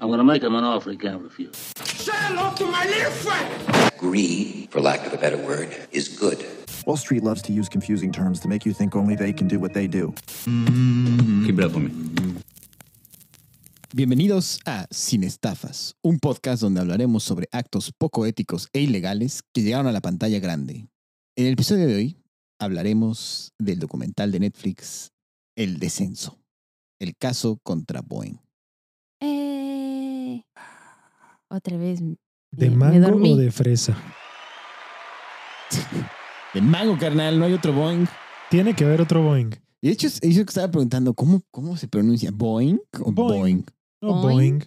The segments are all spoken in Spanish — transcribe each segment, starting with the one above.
I'm gonna make him an offer he can't refuse. Greed, for lack of a better word, is good. Wall Street loves to use confusing terms to make you think only they can do what they do. Keep it up for me. Bienvenidos a Sin Estafas, un podcast donde hablaremos sobre actos poco éticos e ilegales que llegaron a la pantalla grande. En el episodio de hoy hablaremos del documental de Netflix El Descenso, el caso contra Boeing. Eh, otra vez. ¿De me- mango dormí. o de fresa? De mango, carnal, no hay otro Boeing. Tiene que haber otro Boeing. Y de hecho, yo que estaba preguntando, ¿cómo, cómo se pronuncia? ¿Boeing o Boeing. Boeing? No, Boing.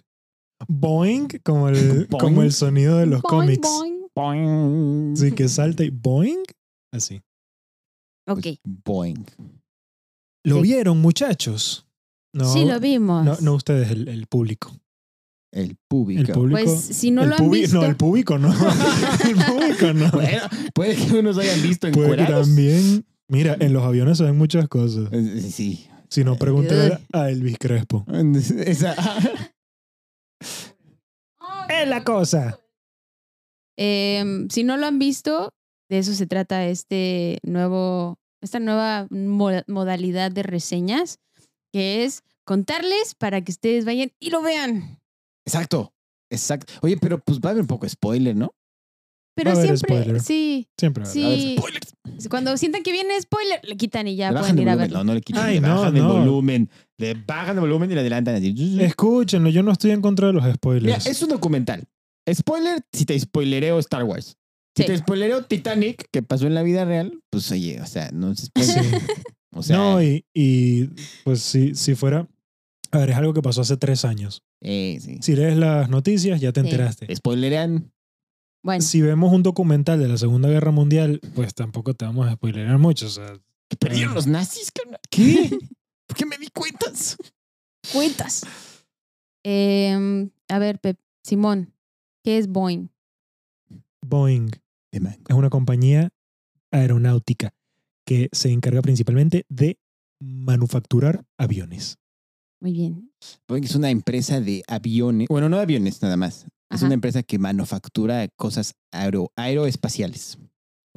Boeing. Boing, como el, Boing. como el sonido de los Boing, cómics. boing. Boing. Sí, que salta y Boing. Así. Ok. Pues, Boeing. ¿Lo Sí. vieron, muchachos? No, sí, lo vimos. no, no ustedes, el, el público. El público. El público. Pues si no el lo han visto. No, el público no. el público no. Bueno, puede que unos hayan visto Puede que también. Mira, en los aviones se ven muchas cosas. Eh, Sí. Si no, pregúntale a Elvis Crespo. Esa- Es la cosa. Em, si no lo han visto, de eso se trata este nuevo, esta nueva mo- modalidad de reseñas, que es contarles para que ustedes vayan y lo vean. Exacto. Exacto. Oye, pero pues va a haber un poco de spoiler, ¿no? Pero Va a haber siempre, spoiler. sí, Siempre. va a haber. A ver, sí. spoilers. Cuando sientan que viene spoiler, le quitan y ya le pueden de ir a verlo. No, no le quitan. Ay, le no, bajan el no. volumen. Le bajan el volumen y le adelantan así. Escúchenlo, yo no estoy en contra de los Mira, spoilers. es un documental. Spoiler si te spoilereo Star Wars. Si Sí. te spoilereo Titanic, que pasó en la vida real, pues oye, o sea, no se spoiler. Sí. O sea, no, y, y pues si, si fuera. A ver, es algo que pasó hace tres años. eh, sí. Si lees las noticias, ya te Sí. enteraste. Spoilerean. Bueno, Si vemos un documental de la Segunda Guerra Mundial, pues tampoco te vamos a spoilerar mucho. O sea, Que perdieron los nazis, carnal. ¿Qué? ¿Por qué me di cuentas? cuentas. Em, a ver, Pep, Simón, ¿qué es Boeing? Boeing es una compañía aeronáutica que se encarga principalmente de manufacturar aviones. Muy bien. Boeing es una empresa de aviones. Bueno, no de aviones nada más. Es una empresa que manufactura cosas aero, aeroespaciales.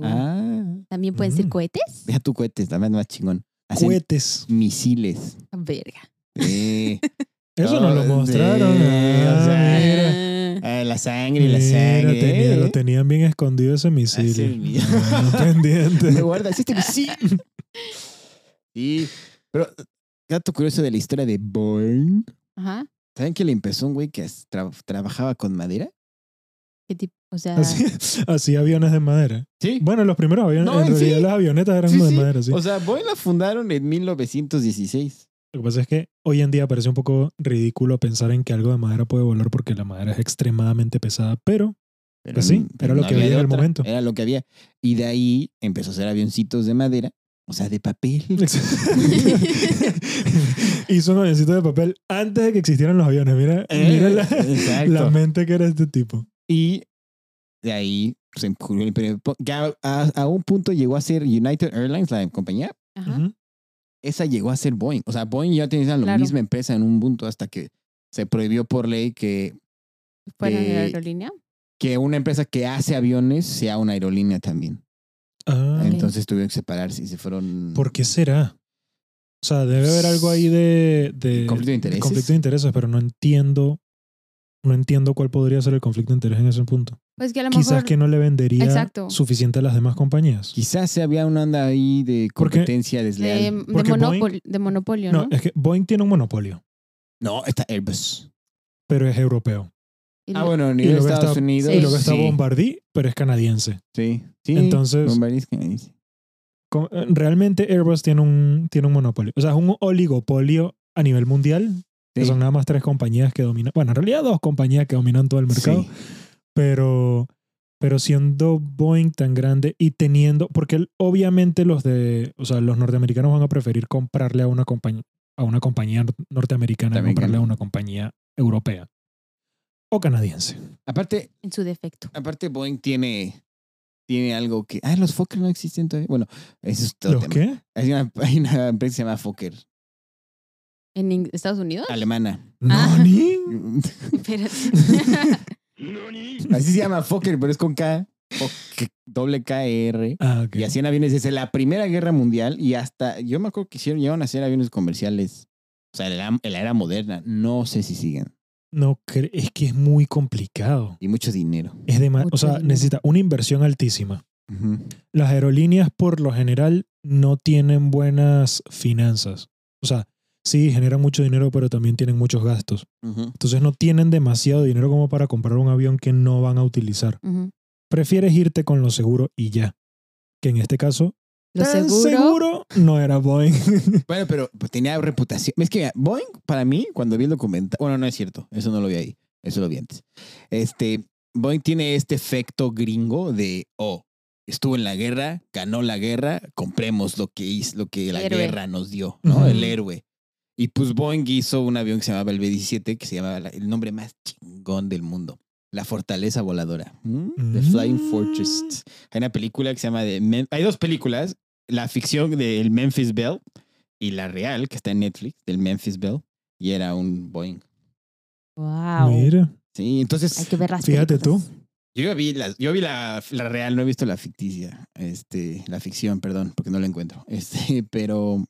Ah, ¿También pueden ser Mm. cohetes? deja tu cohetes, también más chingón. Hacen Cohetes. misiles. Verga. Eh, Eso no lo mostraron. sí, Ah, o sea, mira. Ah, ah, la sangre, la Mira, sangre. tenía- eh. lo tenían bien escondido ese misil. Mío. Ah, pendiente. Me guardas este misil. Sí, pero dato curioso de la historia de Boeing. Ajá. ¿Saben que le empezó un güey que tra- trabajaba con madera? ¿Qué tipo? O sea, Así, así aviones de madera. Sí. Bueno, los primeros aviones, No, en sí. realidad las avionetas eran Sí, de sí. madera, sí. O sea, Boeing la fundaron en 1916. Lo que pasa es que hoy en día parece un poco ridículo pensar en que algo de madera puede volar porque la madera es extremadamente pesada, pero Pero, Pues sí, era lo que había en el momento. Era lo que había. Y de ahí empezó a hacer avioncitos de madera, o sea, de papel. hizo un avioncito de papel antes de que existieran los aviones. Mira, Eh, mira la, mente que era este tipo. Y de ahí se ocurrió el imperio. Que a, a- a un punto llegó a ser United Airlines, la compañía. ajá. Esa llegó a ser Boeing. O sea, Boeing ya tenía la Claro. misma empresa en un punto hasta que se prohibió por ley que, ¿Fuera de Eh, la aerolínea? que una empresa que hace aviones sea una aerolínea también. Ah. Entonces tuvieron que separarse y se fueron. ¿Por qué será? O sea, debe haber algo ahí de, de ¿Conflicto de intereses? conflicto de intereses, pero no entiendo, no entiendo cuál podría ser el conflicto de interés en ese punto. Pues que a lo Quizás mejor. que no le vendería Exacto. suficiente a las demás compañías. Quizás se había una onda ahí de Porque- competencia de, desleal. de, Porque monopol- de monopolio, ¿no? No, es que Boeing tiene un monopolio, No, está Airbus. pero es europeo. Ah, bueno, nivel de Estados está, Unidos. y luego está sí. Bombardier, pero es canadiense. Sí, sí. Entonces- Bombardier es canadiense. Eh, Realmente Airbus tiene un, tiene un monopolio. O sea, es un oligopolio a nivel mundial, que son nada más tres compañías que dominan. Bueno, en realidad dos compañías que dominan todo el mercado. Sí. Pero, pero siendo Boeing tan grande y teniendo, porque obviamente los de, o sea, los norteamericanos van a preferir comprarle a una compañía, a una compañía nor- norteamericana También comprarle a una compañía europea o canadiense. Aparte, en su defecto. aparte Boeing tiene, tiene algo que... Ah, los Fokker no existen todavía. Bueno, eso es todo ¿Los tema. qué? Hay una, hay una empresa que se llama Fokker. ¿En Estados Unidos? Alemana. Ah. ¿Nani? Espérate. Así se llama Fokker, pero es con K. Doble K E R. Ah, ok. Y hacían aviones desde la Primera Guerra Mundial y hasta, yo me acuerdo que hicieron, llegaron a hacer aviones comerciales. O sea, en la, en la era moderna. No sé si siguen. No, cre- es que es muy complicado. Y mucho dinero. Es de Mucho o sea, dinero. necesita una inversión altísima. Las aerolíneas, por lo general, no tienen buenas finanzas. O sea, sí, generan mucho dinero, pero también tienen muchos gastos. Entonces no tienen demasiado dinero como para comprar un avión que no van a utilizar. Prefieres irte con lo seguro y ya. Que en este caso, Lo tan seguro. seguro no era Boeing. Bueno, pero pues, tenía reputación. Es que mira, Boeing, para mí, cuando vi el documental. Bueno, no es cierto. Eso no lo vi ahí. Eso lo vi antes. Este, Boeing tiene este efecto gringo de, oh, estuvo en la guerra, ganó la guerra, compremos lo que hizo, lo que la Héroe. guerra nos dio, ¿no? El héroe. Y pues Boeing hizo un avión que se llamaba el B-17, que se llamaba la- el nombre más chingón del mundo. La Fortaleza Voladora. ¿Mm? The Flying Mm. Fortress. Hay una película que se llama de Mem- Hay dos películas. La ficción del Memphis Bell y la real, que está en Netflix, del Memphis Bell. Y era un Boeing. Wow. Mira, Sí, entonces Hay que ver las Fíjate tú. yo ya vi, la, yo vi la, la real, no he visto la ficticia. Este, la ficción, perdón, porque no la encuentro. Este, pero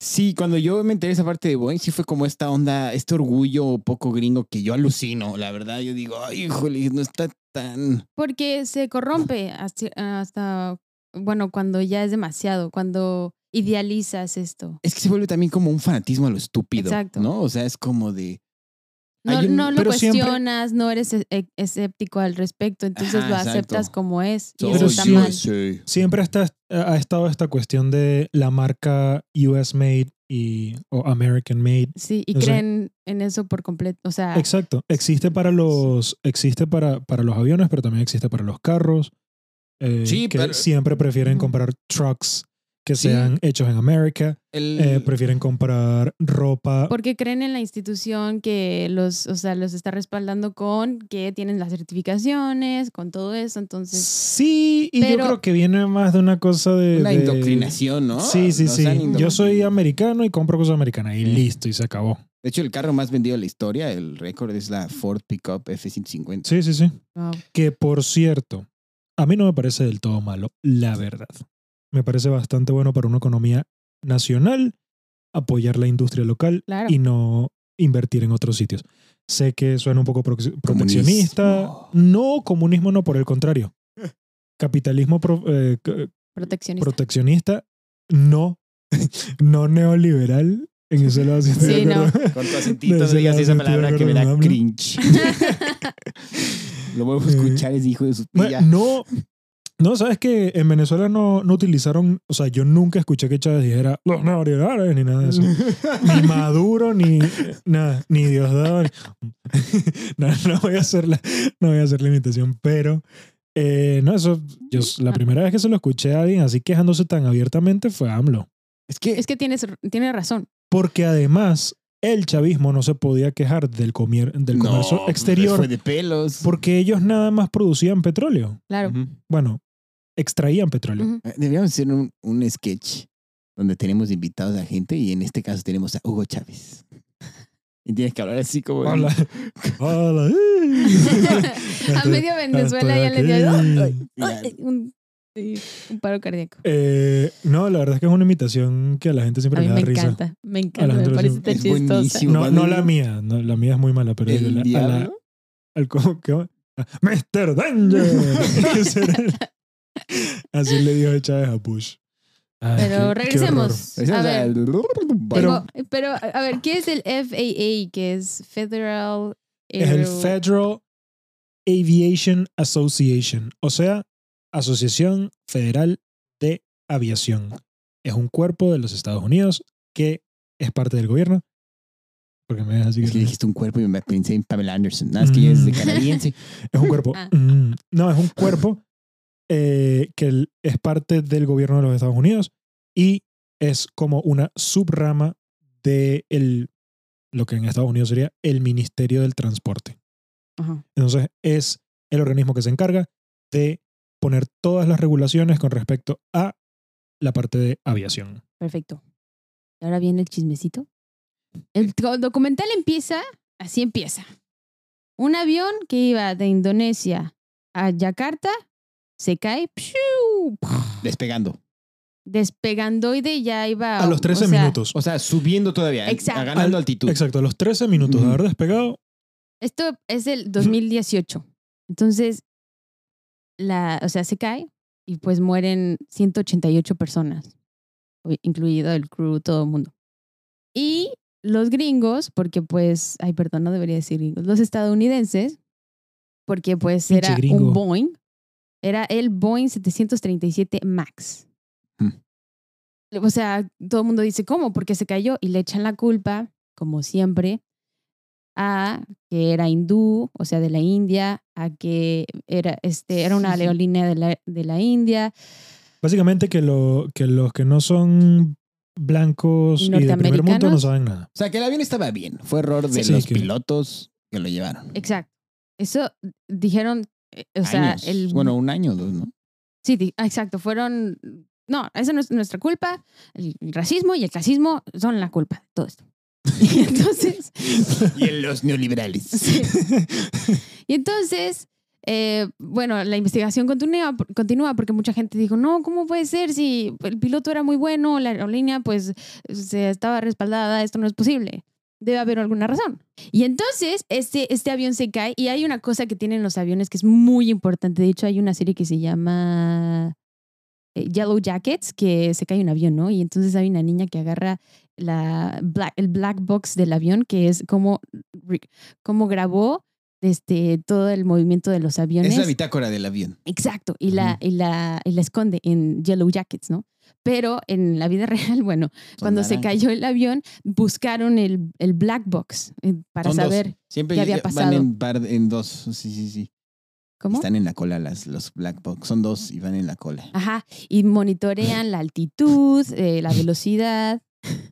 sí, cuando yo me enteré de esa parte de Boeing, sí fue como esta onda, este orgullo poco gringo que yo alucino. La verdad, yo digo, ay, híjole, no está tan. Porque se corrompe hasta, hasta, bueno, cuando ya es demasiado, cuando idealizas esto. Es que se vuelve también como un fanatismo a lo estúpido. Exacto. ¿No? O sea, es como de. No, Hay un- no lo siempre- cuestionas, no eres e- e- escéptico al respecto, entonces Ajá, lo exacto. aceptas como es. Y eso está sí- mal. sí. siempre está, ha estado esta cuestión de la marca US Made y, o American Made. Sí, y O sea- creen en eso por completo. O sea, Exacto. Existe para los, existe para, para los aviones, pero también existe para los carros. eh, Sí, que pero- siempre prefieren comprar trucks que Sí. sean hechos en América. El- eh, prefieren comprar ropa. porque creen en la institución que los, o sea, los está respaldando con que tienen las certificaciones, con todo eso, entonces Sí, y Pero- yo creo que viene más de una cosa de. una de- indoctrinación, ¿no? Sí, sí, sí. Yo soy americano y compro cosas americanas y Sí. listo, y se acabó. De hecho, el carro más vendido de la historia, el récord es la Ford Pickup F-150. Sí, sí, sí. wow. Que por cierto, a mí no me parece del todo malo, la verdad. Me parece bastante bueno para una economía nacional apoyar la industria local Claro. y no invertir en otros sitios. Sé que suena un poco proteccionista. Comunismo. No, comunismo no, por el contrario. Capitalismo pro- eh, proteccionista. proteccionista, no. no neoliberal. En eso lo de Sí, no. Con tu acentito no digas esa palabra que me da cringe. Lo vuelvo a escuchar, es hijo de su Bueno, pilla. No, no, sabes que en Venezuela no, no utilizaron, o sea, yo nunca escuché que Chávez dijera los neoliberales ni nada de eso. ni Maduro, ni nada, ni Diosdado. ni- no, no voy a hacer la, no voy a hacer la imitación, pero eh, no, eso, yo la primera vez que se lo escuché a alguien así quejándose tan abiertamente fue AMLO. Es que Es que tienes, tiene razón. Porque además el chavismo no se podía quejar del, comier- del no, comercio pues, exterior Fue de pelos. porque ellos nada más producían petróleo. Claro. Bueno, extraían petróleo. Ujú. Eh, Deberíamos hacer un, un sketch donde tenemos invitados a gente y en este caso tenemos a Hugo Chávez. Y tienes que hablar así como... Hola. Hola. a medio Venezuela ya le dio un, un paro cardíaco. Eh, no, la verdad es que es una imitación que a la gente A siempre mí le da me risa. encanta, me A encanta, me parece tan chistosa. No, no la mía, no, la mía es muy mala, pero El la- a la- al como que Mr. Danger. Así le dijo Chávez a Bush. Ay, qué- Pero qué regresemos. Ese A es ver, el- Pero- pero, a ver, ¿qué es el FAA? Que es Federal Es el Federal Aviation Association, o sea, Asociación Federal de Aviación. Es un cuerpo de los Estados Unidos que es parte del gobierno. Porque me así Es que que- dijiste un cuerpo y me pensé en Pamela Anderson. Nada, es que ella es de Mm. canadiense. Es un cuerpo. Ah. Mm, no, es un cuerpo eh, que es parte del gobierno de los Estados Unidos y es como una subrama de el, lo que en Estados Unidos sería el Ministerio del Transporte. Ajá. Entonces es el organismo que se encarga de poner todas las regulaciones con respecto a la parte de aviación. Perfecto. Y ahora viene el chismecito. El documental empieza, así empieza. Un avión que iba de Indonesia a Yakarta se cae, ¡pshiu! Despegando. despegando y de ya iba A los 13 o sea, minutos. O sea, subiendo todavía. Exacto. Ganando Al- altitud. Exacto, a los 13 minutos de haber despegado. Esto es el 2018. Entonces, la, o sea, se cae y pues mueren 188 personas, incluido el crew, todo el mundo. Y los gringos, porque pues, ay, perdón, no debería decir gringos, los estadounidenses, porque pues Pinche era gringo. un Boeing, era el Boeing 737 MAX. Hmm. O sea, todo el mundo dice, ¿cómo? Porque se cayó y le echan la culpa, como siempre, a que era hindú, o sea, de la India, a que era, este, era una aerolínea de la, de la India. Básicamente que, lo, que los que no son blancos Y de primer mundo no saben nada. O sea, que el avión estaba bien. Fue error de Sí, los que- pilotos que lo llevaron. Exacto. Eso dijeron, o sea, Años. el... Bueno, un año o dos, ¿no? Sí, ah, exacto, fueron... No, esa no es nuestra culpa. El racismo y el clasismo son la culpa de todo esto. Y entonces, y en los neoliberales. Sí. y entonces eh, bueno, la investigación continúa, continúa porque mucha gente dijo, no, ¿cómo puede ser si el piloto era muy bueno, la aerolínea pues se estaba respaldada, esto no es posible? Debe haber alguna razón. Y entonces este, este avión se cae y hay una cosa que tienen los aviones que es muy importante. De hecho, hay una serie que se llama eh, Yellow Jackets, que se cae un avión, ¿no? Y entonces hay una niña que agarra la black, el black box del avión, que es como, como grabó este, todo el movimiento de los aviones. Es la bitácora del avión. Exacto, y la, y, la, y la esconde en Yellow Jackets, ¿no? Pero en la vida real, bueno, cuando se cayó el avión, buscaron el, el black box eh, para Son saber Siempre qué había van pasado. en, par- en dos. Sí, sí, sí. cómo. Están en la cola las, los black box. Son dos y van en la cola. Ajá, y monitorean la altitud, eh, la velocidad,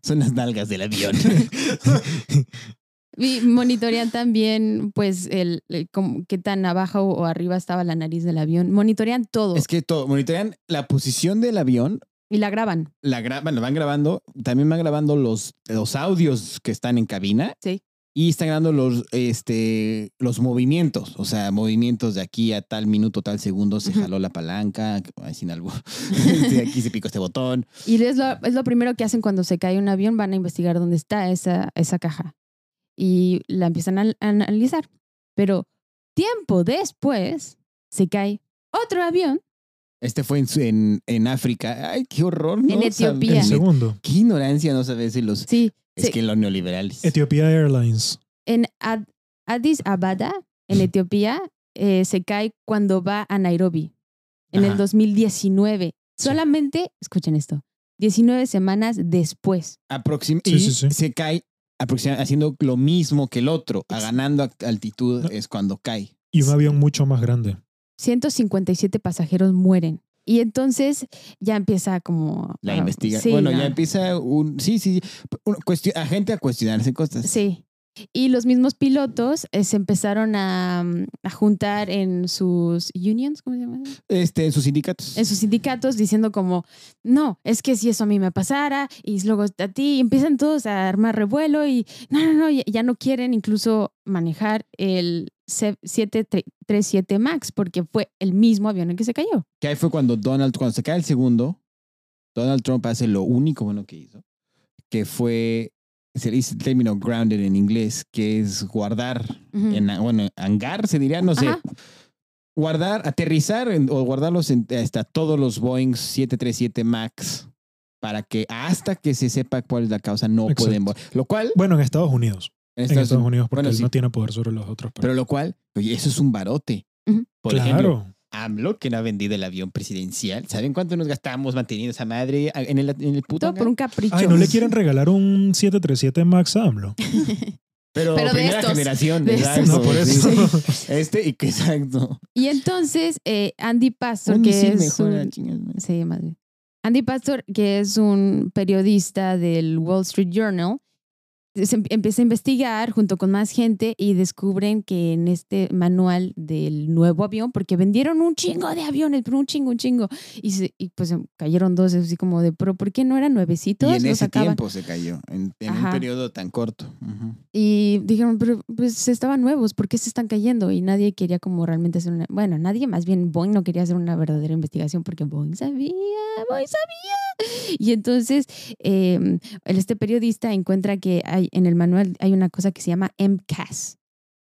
Son las nalgas del avión. y monitorean también, pues, el, el qué tan abajo o arriba estaba la nariz del avión. Monitorean todo es que todo, monitorean la posición del avión, y la graban. la graban, lo van grabando, también van grabando los, los audios que están en cabina. Sí. Y están grabando los, este, los movimientos, o sea, movimientos de aquí a tal minuto, tal segundo, se jaló la palanca, sin algo. de aquí se picó este botón. Y es lo, es lo primero que hacen cuando se cae un avión, van a investigar dónde está esa, esa caja. Y la empiezan a, a analizar. Pero tiempo después se cae otro avión Este fue en, su- en, en África. Ay, qué horror, ¿no? En Etiopía. El segundo. Qué ignorancia no saber si los... sí, Es sí, que los neoliberales. Ethiopia Airlines. en Ad- Addis Abada, en Etiopía, eh, se cae cuando va a Nairobi en el Ajá. 2019. Solamente, escuchen esto, 19 semanas después. Aproxim- Sí, y sí, sí. se cae haciendo lo mismo que el otro, a ganando altitud No. es cuando cae. Y un avión mucho más grande. 157 pasajeros mueren. Y entonces ya empieza como... La investigación. sí, bueno, no. ya empieza un... Sí, sí, sí. Un- a gente a cuestionarse cosas. Sí. Y los mismos pilotos eh, se empezaron a, mm, a juntar en sus unions, ¿cómo se llama? Este, en sus sindicatos. En sus sindicatos diciendo como, no, es que si eso a mí me pasara y luego a ti, y empiezan todos a armar revuelo y no, no, no, ya, ya no quieren incluso manejar el 737 MAX porque fue el mismo avión en que se cayó. Que ahí fue cuando Donald, cuando se cae el segundo, Donald Trump hace lo único bueno que hizo, que fue, se dice el término grounded en inglés, que es guardar, en, bueno, hangar se diría, no sé, Ajá. guardar, aterrizar en- o guardarlos en- hasta todos los Boeing 737 MAX para que hasta que se sepa cuál es la causa no Exacto. pueden volar. Lo cual, Bueno, en Estados Unidos. En En Estados Unidos- Unidos, porque bueno, él sí. no tiene poder sobre los otros. pero lo cual, oye, eso es un barote. Por claro. ejemplo, AMLO, que no ha vendido el avión presidencial. ¿Saben cuánto nos gastamos manteniendo esa madre en el, en el puto Todo por un capricho. Ay, ¿no le quieren regalar un 737 MAX a AMLO? Pero, Pero de primera estos, generación. de exacto, estos. No, por eso. sí. Este y que exacto. Y entonces eh, Andy Pastor, Un que es mejor, un- chingas, madre. Sí, más bien. Andy Pastor, que es un periodista del Wall Street Journal, empieza a investigar junto con más gente y descubren que en este manual del nuevo avión, porque vendieron un chingo de aviones, pero un chingo, un chingo, y, se- y pues em, cayeron dos, así como de, pero ¿por qué no eran nuevecitos? Y en ese sacaban. tiempo se cayó, en, en un periodo tan corto. Y dijeron, pero pues estaban nuevos, ¿por qué se están cayendo? Y nadie quería como realmente hacer una, bueno, nadie, más bien Boeing no quería hacer una verdadera investigación porque Boeing sabía, Boeing sabía. Y entonces eh, este periodista encuentra que hay en el manual hay una cosa que se llama MCAS,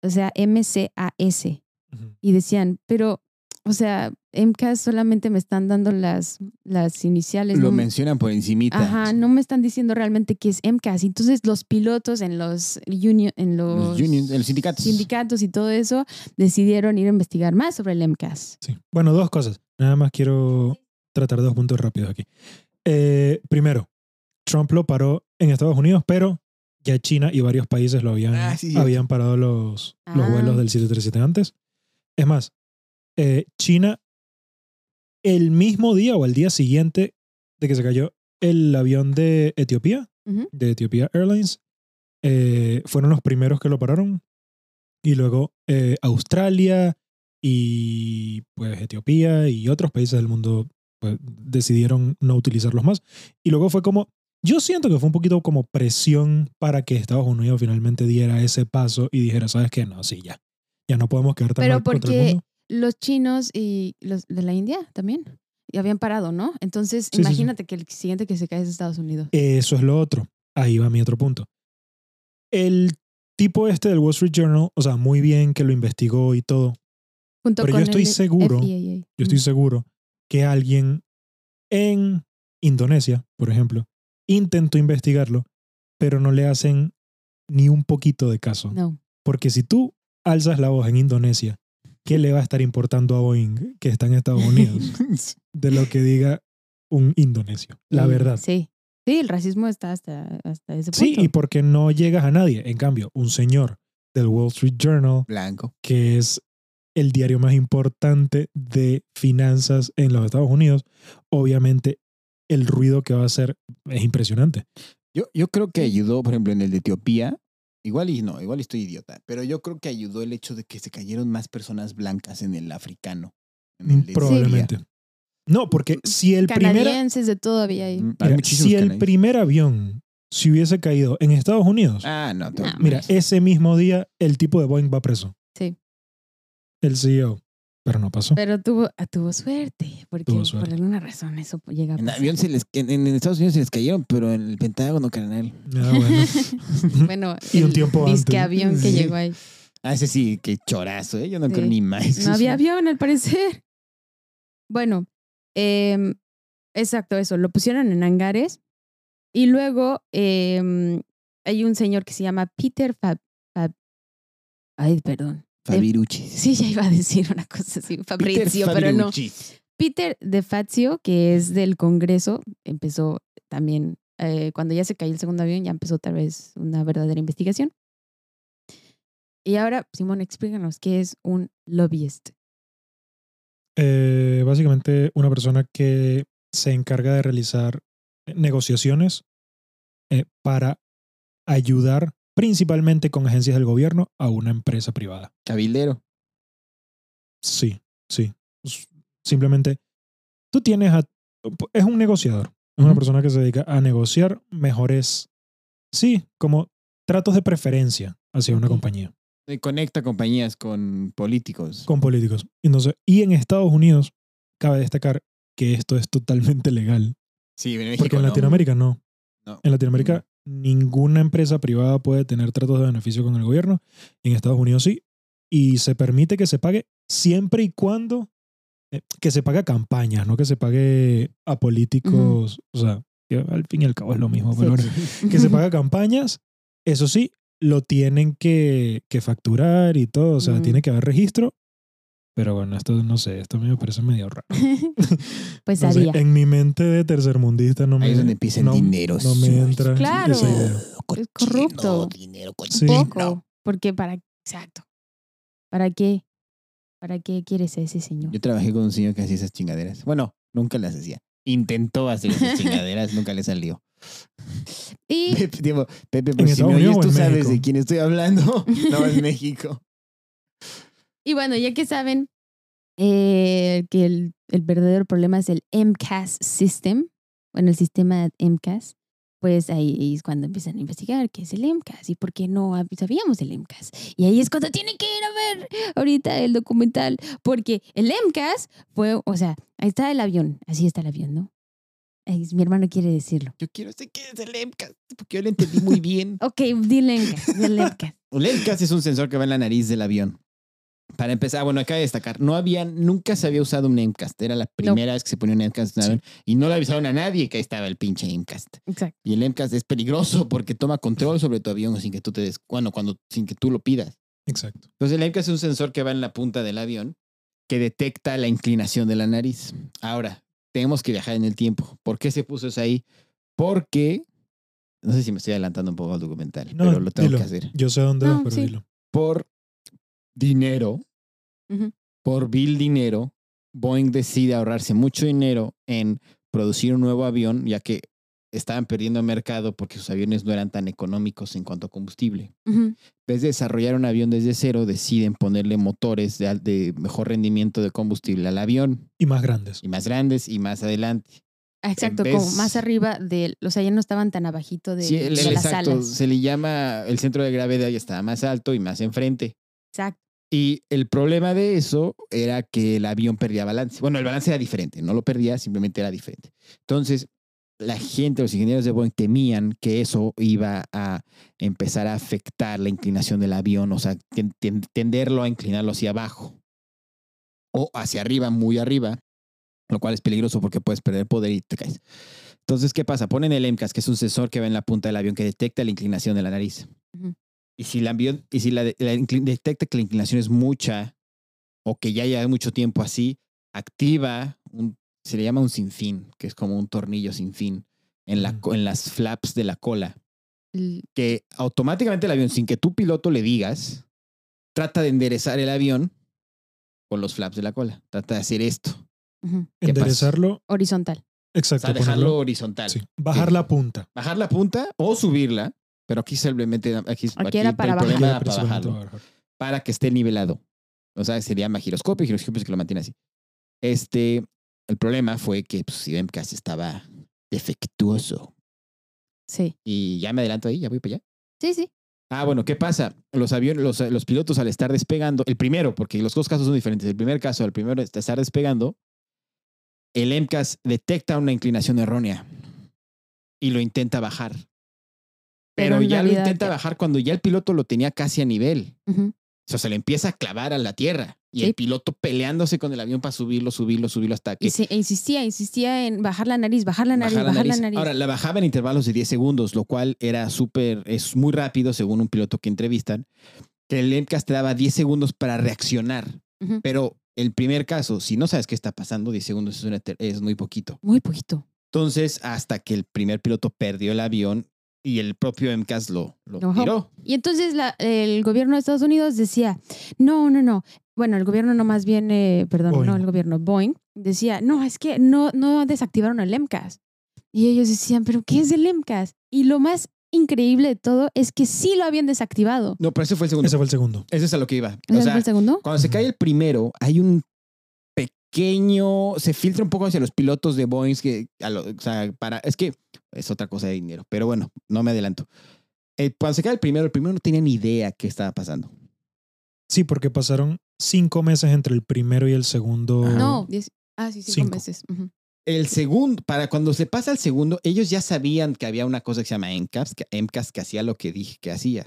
o sea, M-C-A-S. Ujú. Y decían, pero, o sea, MCAS solamente me están dando las, las iniciales. Lo no- mencionan por encimita. Ajá, no me están diciendo realmente qué es MCAS. Entonces los pilotos en los union, en los, Los unions, en los sindicatos. sindicatos y todo eso decidieron ir a investigar más sobre el MCAS. Sí. Bueno, dos cosas. Nada más quiero tratar dos puntos rápidos aquí. Eh, primero, Trump lo paró en Estados Unidos, pero ya China y varios países lo habían, Ah, sí, habían parado los, los Ah. vuelos del 737 antes. Es más, eh, China, el mismo día o el día siguiente de que se cayó el avión de Etiopía, de Ethiopia Airlines, eh, fueron los primeros que lo pararon. Y luego eh, Australia y pues Etiopía y otros países del mundo pues, decidieron no utilizarlos más. Y luego fue como, yo siento que fue un poquito como presión para que Estados Unidos finalmente diera ese paso y dijera, ¿sabes qué? No, sí, ya. Ya no podemos quedar tan Pero contra el porque mundo. los chinos y los de la India también y habían parado, ¿no? Entonces, Sí, sí, sí. imagínate que el siguiente que se cae es Estados Unidos. Eso es lo otro. Ahí va mi otro punto. El tipo este del Wall Street Journal, o sea, muy bien que lo investigó y todo. Junto pero yo con estoy el seguro. Yo estoy seguro que alguien en Indonesia, por ejemplo, intentó investigarlo, pero no le hacen ni un poquito de caso. No. Porque si tú alzas la voz en Indonesia, ¿qué le va a estar importando a Boeing, que está en Estados Unidos, de lo que diga un indonesio? La verdad. Sí. Sí, el racismo está hasta, hasta ese Sí, punto. y porque no llegas a nadie. En cambio, un señor del Wall Street Journal, Blanco. que es el diario más importante de finanzas en los Estados Unidos, obviamente el ruido que va a hacer es impresionante. Yo, yo creo que ayudó, por ejemplo, en el de Etiopía. Igual y no, igual estoy idiota. Pero yo creo que ayudó el hecho de que se cayeron más personas blancas en el africano. En el de Probablemente. No, porque si el primer, Canadienses de todo había ahí. Etiopía. Hay mira, si el primer avión se hubiese caído en Estados Unidos, Ah, no. te- No, mira, ese mismo día el tipo de Boeing va preso. Sí. El CEO. Pero no pasó. Pero tuvo, ah, tuvo suerte, porque Tuvo suerte. por alguna razón eso llega a En pasar. avión se les, en, en Estados Unidos se les cayeron, pero en el Pentágono, carnal. Ah, bueno. bueno, Y un el tiempo disque antes. avión que Sí. llegó ahí. Ah, ese sí, qué chorazo, ¿eh? Yo no Sí. creo ni más. No había avión, al parecer. Bueno, em, exacto, eso. Lo pusieron en hangares. Y luego em, hay un señor que se llama Peter Fab. Fab- Ay, perdón. Fabirucci. Sí, ya iba a decir una cosa así, Fabrizio, pero no. Peter De Fazio, que es del Congreso, empezó también, eh, cuando ya se cayó el segundo avión, ya empezó tal vez una verdadera investigación. Y ahora, Simón, explícanos qué es un lobbyist. Eh, básicamente una persona que se encarga de realizar negociaciones eh, para ayudar principalmente con agencias del gobierno a una empresa privada. Cabildero. Sí, sí. Simplemente tú tienes a... Es un negociador. Es una persona que se dedica a negociar mejores... Sí, como tratos de preferencia hacia una Ok. compañía. Eh, Conecta compañías con políticos. con políticos. Entonces, y en Estados Unidos, cabe destacar que esto es totalmente legal. Sí, en México Porque en no. Latinoamérica no. No. En Latinoamérica ninguna empresa privada puede tener tratos de beneficio con el gobierno. En Estados Unidos sí. Y se permite que se pague siempre y cuando eh, que se pague a campañas, no que se pague a políticos. O sea, que al fin y al cabo es lo mismo. Pero bueno, que se pague a campañas, eso sí, lo tienen que, que facturar y todo. O sea, tiene que haber registro. Pero bueno, esto no sé, esto a mí me parece medio raro. pues No sé, haría. en mi mente de tercermundista no me, Ahí es donde empieza el no, dinero no me entra Claro. esa idea. Es corrupto. dinero Sí. Poco. Porque para. Exacto. ¿Para qué? ¿Para qué quieres a ese señor? Yo trabajé con un señor que hacía esas chingaderas. Bueno, nunca las hacía. intentó hacer esas chingaderas, nunca le salió. Y Pepe, Pepe, ¿En pues si me oyes, tú sabes México? de quién estoy hablando. No, es México. Y bueno, ya que saben eh, que el, el verdadero problema es el MCAS System, bueno, el sistema MCAS, pues ahí es cuando empiezan a investigar qué es el MCAS y por qué no sabíamos el MCAS. Y ahí es cuando tienen que ir a ver ahorita el documental, porque el MCAS fue, o sea, ahí está el avión, así está el avión, ¿no? Mi hermano quiere decirlo. Yo quiero saber qué es el EMCAS, porque yo lo entendí muy bien. Ok, dile MCAS, dile MCAS. El EMCAS es un sensor que va en la nariz del avión. Para empezar, bueno, acá de destacar, no había, nunca se había usado un EMCAST. Era la primera vez que se ponía un EMCAST en un Sí. avión y no le avisaron a nadie que ahí estaba el pinche EMCAST. Exacto. Y el EMCAST es peligroso porque toma control sobre tu avión sin que tú te des, bueno, cuando, sin que tú lo pidas. Exacto. Entonces el EMCAST es un sensor que va en la punta del avión que detecta la inclinación de la nariz. Ahora, tenemos que viajar en el tiempo. ¿Por qué se puso eso ahí? Porque, no sé si me estoy adelantando un poco al documental, No, pero lo tengo dilo. que hacer. Yo sé dónde No, vas, pero sí. dilo. Por dinero, Por vil dinero, Boeing decide ahorrarse mucho dinero en producir un nuevo avión, ya que estaban perdiendo mercado porque sus aviones no eran tan económicos en cuanto a combustible. En vez de desarrollar un avión desde cero, deciden ponerle motores de, de mejor rendimiento de combustible al avión, Y más grandes. y más grandes y más adelante. Ah, Exacto, vez- como más arriba de, o sea, ya no estaban tan abajito de, Sí, el- de el las exacto, alas. se le llama, el centro de gravedad ya estaba más alto y más enfrente. Exacto. Y el problema de eso era que el avión perdía balance. Bueno, el balance era diferente, no lo perdía, simplemente era diferente. Entonces, la gente, los ingenieros de Boeing temían que eso iba a empezar a afectar la inclinación del avión, o sea, ten- ten- tenderlo a inclinarlo hacia abajo o hacia arriba, muy arriba, lo cual es peligroso porque puedes perder poder y te caes. Entonces, ¿qué pasa? Ponen el MCAS, que es un sensor que va en la punta del avión que detecta la inclinación de la nariz. Y si la avión, y si la, la detecta que la inclinación es mucha o que ya lleva mucho tiempo así, activa un, se le llama un sinfín, que es como un tornillo sin fin en, la, Mm. en las flaps de la cola, que automáticamente el avión, sin que tu piloto le digas, trata de enderezar el avión con los flaps de la cola. Trata de hacer esto. Enderezarlo. Horizontal. O Exacto. sea, dejarlo ponerlo- horizontal. sí, Bajar Sí. la punta. Bajar la punta o subirla, pero aquí simplemente aquí, Aquí era para el bajar. problema era para bajarlo. bajar. para que esté nivelado. O sea, se llama giroscopio, giroscopio es que lo mantiene así. Este, el problema fue que pues, MCAS estaba defectuoso. Sí. Y ya me adelanto ahí, ya voy para allá. Sí, sí. Ah, bueno, ¿qué pasa? Los aviones, los, los pilotos al estar despegando, el primero, porque los dos casos son diferentes. El primer caso, el primero es estar despegando, el MCAS detecta una inclinación errónea y lo intenta bajar. Pero, ya lo intenta bajar cuando ya el piloto lo tenía casi a nivel. O sea, se le empieza a clavar a la tierra. Y Sí. el piloto peleándose con el avión para subirlo, subirlo, subirlo hasta que se, e insistía, insistía en bajar la nariz, bajar la nariz, bajar la bajar la nariz. Ahora, la bajaba en intervalos de 10 segundos, lo cual era súper, es muy rápido según un piloto que entrevistan, que el MCAS te daba 10 segundos para reaccionar. Pero el primer caso, si no sabes qué está pasando, 10 segundos es, una es muy poquito. Muy poquito. Entonces, hasta que el primer piloto perdió el avión y el propio MCAS lo, lo tiró. Y entonces la- el gobierno de Estados Unidos decía, no, no, no. Bueno, el gobierno no más bien, eh, perdón, Boeing. no el gobierno, Boeing, decía, no, es que no, no desactivaron el MCAS. Y ellos decían, pero ¿qué es el MCAS? Y lo más increíble de todo es que sí lo habían desactivado. No, pero ese fue el segundo. Ese fue el segundo. Ese es a lo que iba. ¿Ese O sea, fue el segundo? Cuando se cae el primero, hay un pequeño, se filtra un poco hacia los pilotos de Boeing que, a lo- o sea, para, es que es otra cosa de dinero, pero bueno, no me adelanto. Eh, cuando se cae el primero, el primero no tenía ni idea qué estaba pasando. Sí, porque pasaron cinco meses entre el primero y el segundo. Ajá. No, diez- ah, sí, cinco, Cinco. meses. El segundo, para cuando se pasa el segundo, ellos ya sabían que había una cosa que se llama MCAS, que, MCAS que hacía lo que dije que hacía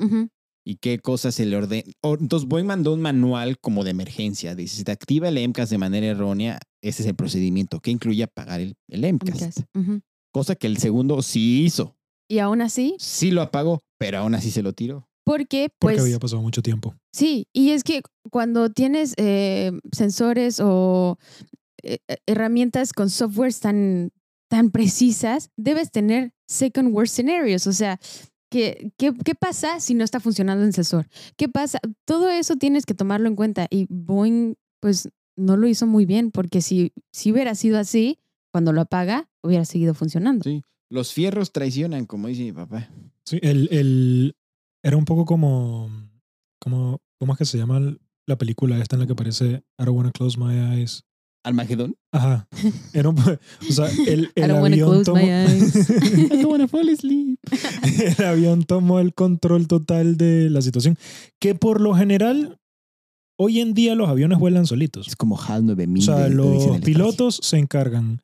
y qué cosas se le ordena. Entonces Boeing mandó un manual como de emergencia. Dice, si te activa el MCAS de manera errónea, ese es el procedimiento que incluye apagar el, el MCAS. MCAS. Ujú. Cosa que el segundo sí hizo. Y aún así, Sí lo apagó, pero aún así se lo tiró. porque Porque pues había pasado mucho tiempo. Sí, y es que cuando tienes eh, sensores o eh, eh, herramientas con softwares tan, tan precisas, debes tener second worst scenarios. O sea, ¿qué, qué, qué pasa si no está funcionando el sensor? ¿Qué pasa? Todo eso tienes que tomarlo en cuenta. Y Boeing, pues, no lo hizo muy bien, porque si, si hubiera sido así, cuando lo apaga, hubiera seguido funcionando. Sí. Los fierros traicionan, como dice mi papá. Sí, el, el, era un poco como, como, ¿cómo es que se llama la película esta en la que aparece I don't wanna close my eyes? Armagedón. Ajá. Era un, o sea, el, I el wanna avión close tomó, my eyes. I don't wanna fall asleep. el avión tomó el control total de la situación. Que por lo general, hoy en día los aviones vuelan solitos. Es como HAL 9000. O sea, de- los pilotos se encargan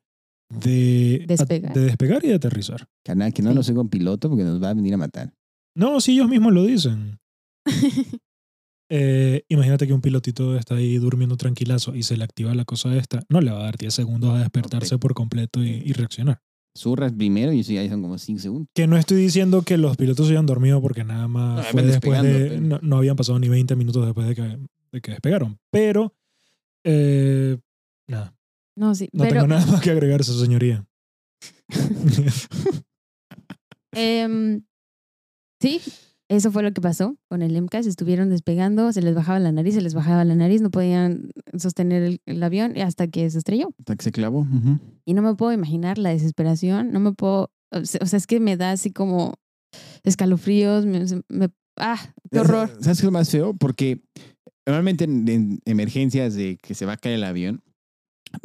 de Despegar. de despegar y de aterrizar. Carnal, que no Sí. lo sé con piloto porque nos va a venir a matar. No, sí, ellos mismos lo dicen. Eh, imagínate que un pilotito está ahí durmiendo tranquilazo y se le activa la cosa esta. No le va a dar 10 segundos a despertarse por completo y, y reaccionar. Zurras primero y eso ya son como 5 segundos. Que no estoy diciendo que los pilotos se hayan dormido porque nada más Ah, fue después de. despegando, No, no habían pasado ni 20 minutos después de que, de que despegaron. Pero. eh, nada. No, sí, No pero tengo nada más que agregar, su señoría. em, sí, eso fue lo que pasó con el MCAS. Estuvieron despegando, se les bajaba la nariz, se les bajaba la nariz, no podían sostener el, el avión hasta que se estrelló. Hasta que se clavó. Y no me puedo imaginar la desesperación, no me puedo, o sea, o sea, es que me da así como escalofríos, me, me- ah, qué horror. ¿Sabes qué es más feo? Porque normalmente en, en emergencias de que se va a caer el avión,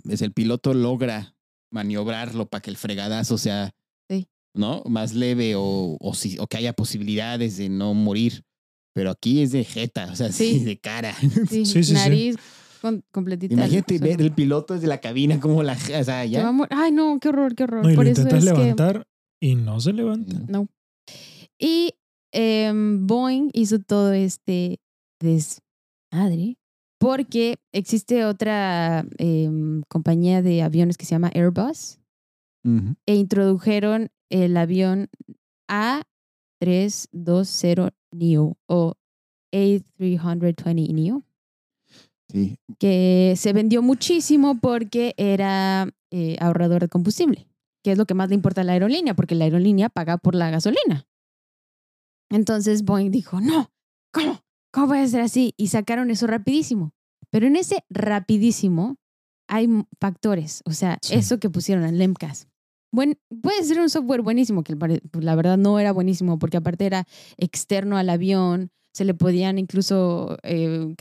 es el piloto logra maniobrarlo para que el fregadazo sea Sí. ¿no? más leve o, o, si- o que haya posibilidades de no morir. Pero aquí es de jeta, o sea, sí, Sí. de cara. Sí, Sí, sí, nariz con, completita. Imagínate o sea, ver el piloto desde la cabina como la... O sea, ya... Ay, no, qué horror, qué horror. No, y Por lo eso intentas es que- levantar y no se levanta. No. Y em, Boeing hizo todo este desmadre porque existe otra em, compañía de aviones que se llama Airbus e introdujeron el avión A320 Neo o A320 Neo Sí. que se vendió muchísimo porque era eh, ahorrador de combustible, que es lo que más le importa a la aerolínea, porque la aerolínea paga por la gasolina. Entonces Boeing dijo, no, ¿cómo? ¿Cómo puede ser así? Y sacaron eso rapidísimo. Pero en ese rapidísimo hay factores, o sea, Sí. eso que pusieron en LEMCAS. Buen, puede ser un software buenísimo, que la verdad no era buenísimo, porque aparte era externo al avión, se le podían incluso eh,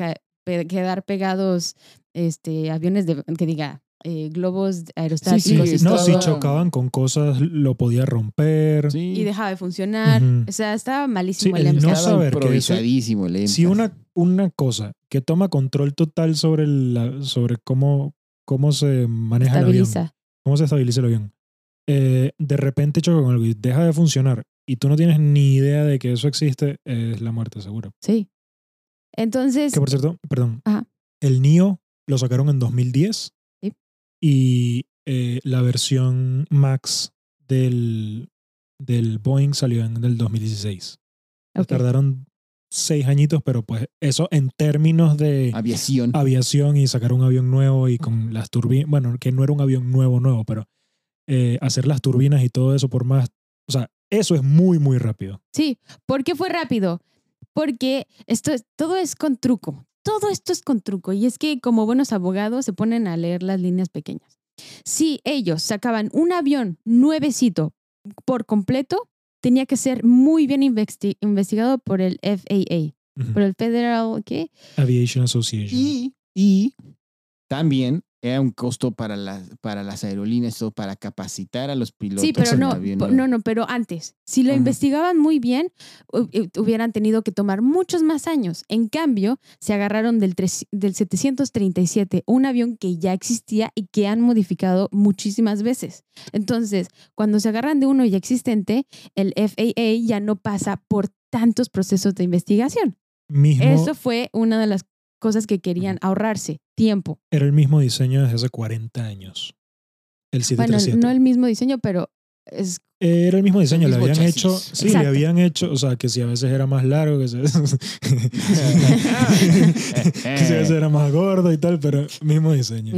quedar pegados este, aviones de, que diga, eh, globos aerostáticos sí, y no, todo. si chocaban con cosas, lo podía romper. Sí. Y dejaba de funcionar. Ujú. O sea, estaba Sí, malísimo el el no saber que eso- improvisadísimo el Si una, una cosa que toma control total sobre, la, sobre cómo, cómo se maneja el avión, Estabiliza. cómo se estabiliza el avión, eh, de repente choca con algo y deja de funcionar y tú no tienes ni idea de que eso existe, es la muerte segura. Sí. Entonces, Que por cierto, perdón, Ajá. el NIO lo sacaron en 2010 Sí. Y eh, la versión Max del, del Boeing salió en el 2016. ok. Tardaron seis añitos, pero pues eso en términos de Aviación. aviación y sacar un avión nuevo y con las turbinas, bueno, que no era un avión nuevo, nuevo, pero eh, hacer las turbinas y todo eso por más, o sea, eso es muy, muy rápido. Sí, ¿por qué fue rápido? Porque esto es, todo es con truco. Todo esto es con truco. Y es que como buenos abogados se ponen a leer las líneas pequeñas. Si ellos sacaban un avión nuevecito por completo, tenía que ser muy bien investi- investigado por el FAA, por el Federal, ¿qué? Aviation Association. Y, y también era un costo para las, para las aerolíneas o para capacitar a los pilotos. Sí, pero no, no, no, pero antes, si lo Ajá. investigaban muy bien, hu- hubieran tenido que tomar muchos más años. En cambio, se agarraron del, tres- del 737, un avión que ya existía y que han modificado muchísimas veces. Entonces, cuando se agarran de uno ya existente, el FAA ya no pasa por tantos procesos de investigación. Mismo, Eso fue una de las cosas que querían ahorrarse, tiempo. era el mismo diseño desde hace 40 años. El Bueno, 737. no el mismo diseño, pero es Eh, Era el mismo diseño, le mismo habían chasis. hecho, sí, Exacto. le habían hecho, o sea, que si a veces era más largo, que si a veces, que si a veces era más gordo y tal, pero mismo diseño.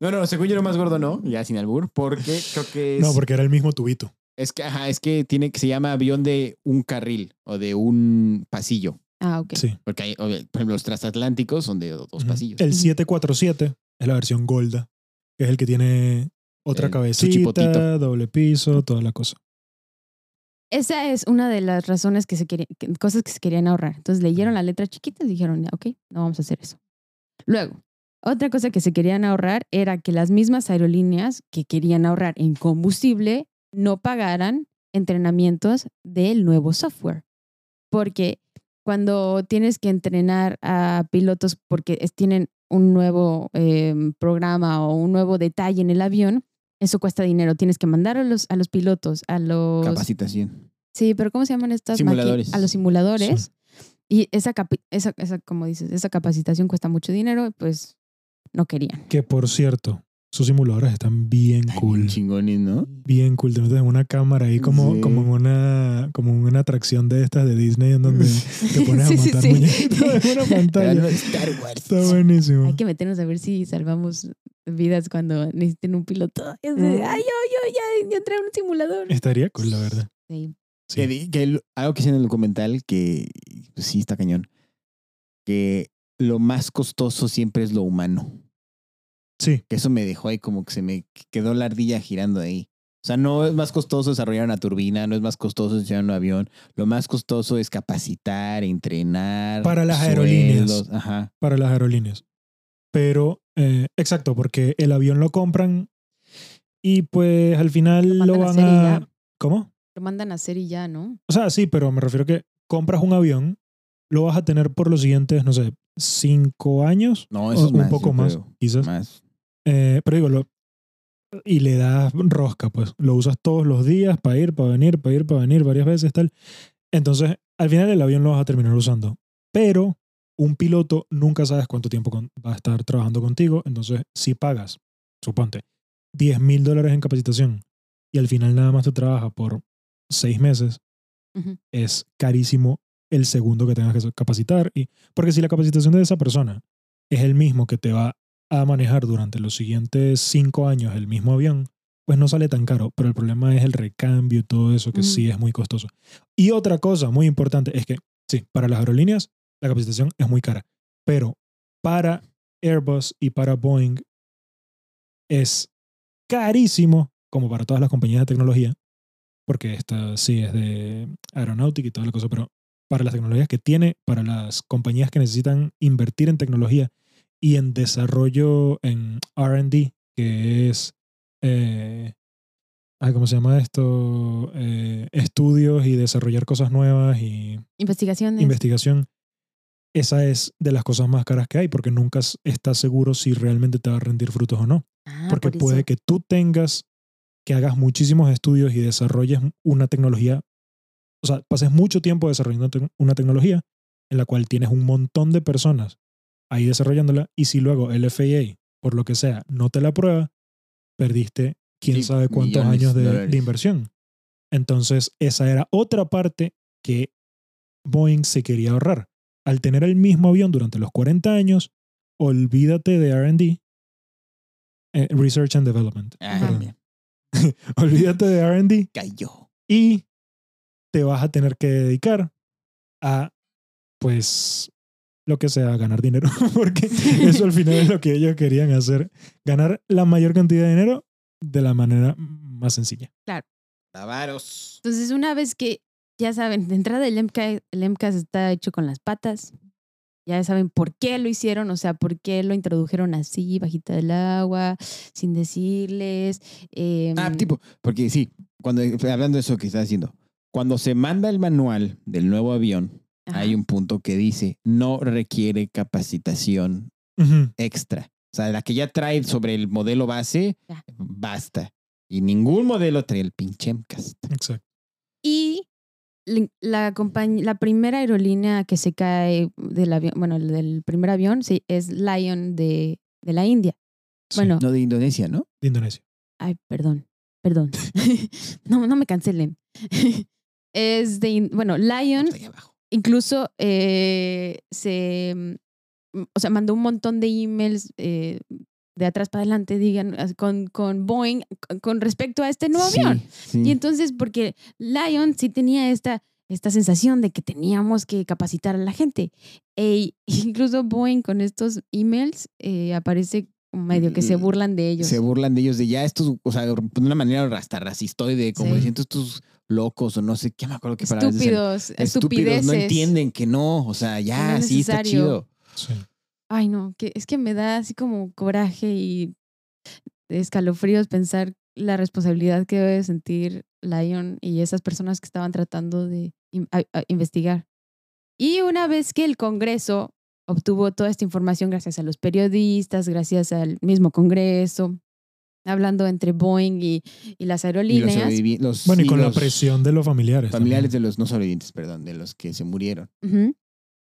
No, no, según yo lo más gordo no, ya sin albur, porque creo que es, No, porque era el mismo tubito. es que, ajá, es que tiene que se llama avión de un carril o de un pasillo. Ah, ok. Sí. Porque hay, por ejemplo, los transatlánticos son de dos Ujú. pasillos. El 747 es la versión Golda, que es el que tiene Otra El cabecita, doble piso, toda la cosa. Esa es una de las razones que se querían, que- cosas que se querían ahorrar. Entonces leyeron la letra chiquita y dijeron, "Ya, ok, no vamos a hacer eso. Luego, otra cosa que se querían ahorrar era que las mismas aerolíneas que querían ahorrar en combustible no pagaran entrenamientos del nuevo software. Porque cuando tienes que entrenar a pilotos porque tienen un nuevo eh, programa o un nuevo detalle en el avión, eso cuesta dinero. Tienes que mandar a los, a los pilotos, a los... Capacitación. Sí, pero ¿cómo se llaman estas? Simuladores. A los simuladores. Y esa, capi- esa, esa, como dices, esa capacitación cuesta mucho dinero, pues no querían. Que por cierto, sus simuladores están bien Ay, cool. bien chingones, ¿no? Bien cool. Te metes en una cámara ahí como, Sí. como, en una, como en una atracción de estas de Disney en donde te pones a Sí, sí, matar sí. muñequitos en una pantalla. no, Star Wars. Está buenísimo. Hay que meternos a ver si salvamos vidas cuando necesiten un piloto. Mm. Ay, yo, yo, ya, ya entré a un simulador. Estaría cool, la verdad. Sí. Sí. Que, algo que hice en el documental que pues, sí está cañón. Que lo más costoso siempre es lo humano. Sí. Que eso me dejó ahí como que se me quedó la ardilla girando ahí. O sea, no es más costoso desarrollar una turbina, no es más costoso desarrollar un avión. Lo más costoso es capacitar, entrenar. Para las aerolíneas. Ajá. para las aerolíneas. Pero, eh, exacto, porque el avión lo compran y pues al final Lo a van a... ¿Cómo? Lo mandan a hacer y ya, ¿no? O sea, sí, pero me refiero que compras un avión, lo vas a tener por los siguientes, no sé, cinco años. No, eso o es más. un poco más, creo. quizás. Más. Eh, pero digo, lo, y le das rosca, pues. Lo usas todos los días para ir, para venir, para ir, para venir varias veces, tal. Entonces, al final el avión lo vas a terminar usando. Pero un piloto nunca sabes cuánto tiempo con- va a estar trabajando contigo. Entonces, si pagas, suponte, 10 mil dólares en capacitación y al final nada más te trabaja por seis meses, es carísimo el segundo que tengas que capacitar. Y, porque si la capacitación de esa persona es el mismo que te va a manejar durante los siguientes cinco años el mismo avión, pues no sale tan caro. Pero el problema es el recambio y todo eso, que sí Ujú. es muy costoso. Y otra cosa muy importante es que, sí, para las aerolíneas la capacitación es muy cara. Pero para Airbus y para Boeing es carísimo, como para todas las compañías de tecnología, porque esta sí es de aeronáutica y toda la cosa, pero para las tecnologías que tiene, para las compañías que necesitan invertir en tecnología y en desarrollo en RD, que es, eh, ¿cómo se llama esto? Eh, estudios y desarrollar cosas nuevas y Investigaciones. investigación. Esa es de las cosas más caras que hay, porque nunca estás seguro si realmente te va a rendir frutos o no. Ah, Porque por puede que tú tengas, que hagas muchísimos estudios y desarrolles una tecnología, o sea, pases mucho tiempo desarrollando una tecnología en la cual tienes un montón de personas ahí desarrollándola y si luego el FAA, por lo que sea, no te la aprueba, perdiste quién Sí, sabe cuántos años de inversión. Entonces, esa era otra parte que Boeing se quería ahorrar. Al tener el mismo avión durante los 40 años, olvídate de RD, eh, Research and Development. Ah, olvídate de RD cayó. y te vas a tener que dedicar a, pues, lo que sea, ganar dinero. Porque eso al final es lo que ellos querían hacer. Ganar la mayor cantidad de dinero de la manera más sencilla. Tavaros. Entonces, una vez que ya saben, de entrada el MCAS, el MCAS está hecho con las patas. Ya saben por qué lo hicieron, o sea, por qué lo introdujeron así, bajita del agua, sin decirles. eh, Ah, tipo, porque sí, cuando hablando de eso que estás diciendo, cuando se manda el manual del nuevo avión, ajá. hay un punto que dice no requiere capacitación extra. O sea, la que ya trae sobre el modelo base, Ya. basta. Y ningún modelo trae el pinche MCAS. Exacto. Y la, la, compañ- la primera aerolínea que se cae del avión, bueno, el del primer avión, sí, es Lion de, de la India. Sí, Bueno, No de Indonesia, ¿no? de Indonesia. Ay, perdón, perdón. no, no me cancelen. es de, bueno, Lion Está ahí abajo. Incluso eh, se, mm, o sea, mandó un montón de emails eh, de atrás para adelante, digan, con, con Boeing con- con respecto a este nuevo Sí, avión. sí. Y entonces, porque Lion sí tenía esta, esta sensación de que teníamos que capacitar a la gente. E incluso Boeing con estos emails eh, aparece medio que se burlan de ellos. Se burlan de ellos de ya estos, o sea, de una manera hasta racistoide, como Sí. diciendo estos locos o no sé qué me acuerdo qué palabras dicen. Estúpidos, Estúpidos, estupideces. no entienden que no, o sea, ya, no es sí, está chido. Sí. Ay, no, que es que me da así como coraje y escalofríos pensar la responsabilidad que debe sentir Lion y esas personas que estaban tratando de in- a- a- investigar. Y una vez que el Congreso obtuvo toda esta información gracias a los periodistas, gracias al mismo Congreso, hablando entre Boeing y, y las Y los, aerolíneas. sobrevivi- los- Bueno, y con la presión de los familiares. familiares también. de los no sobrevivientes, perdón, de los que se murieron.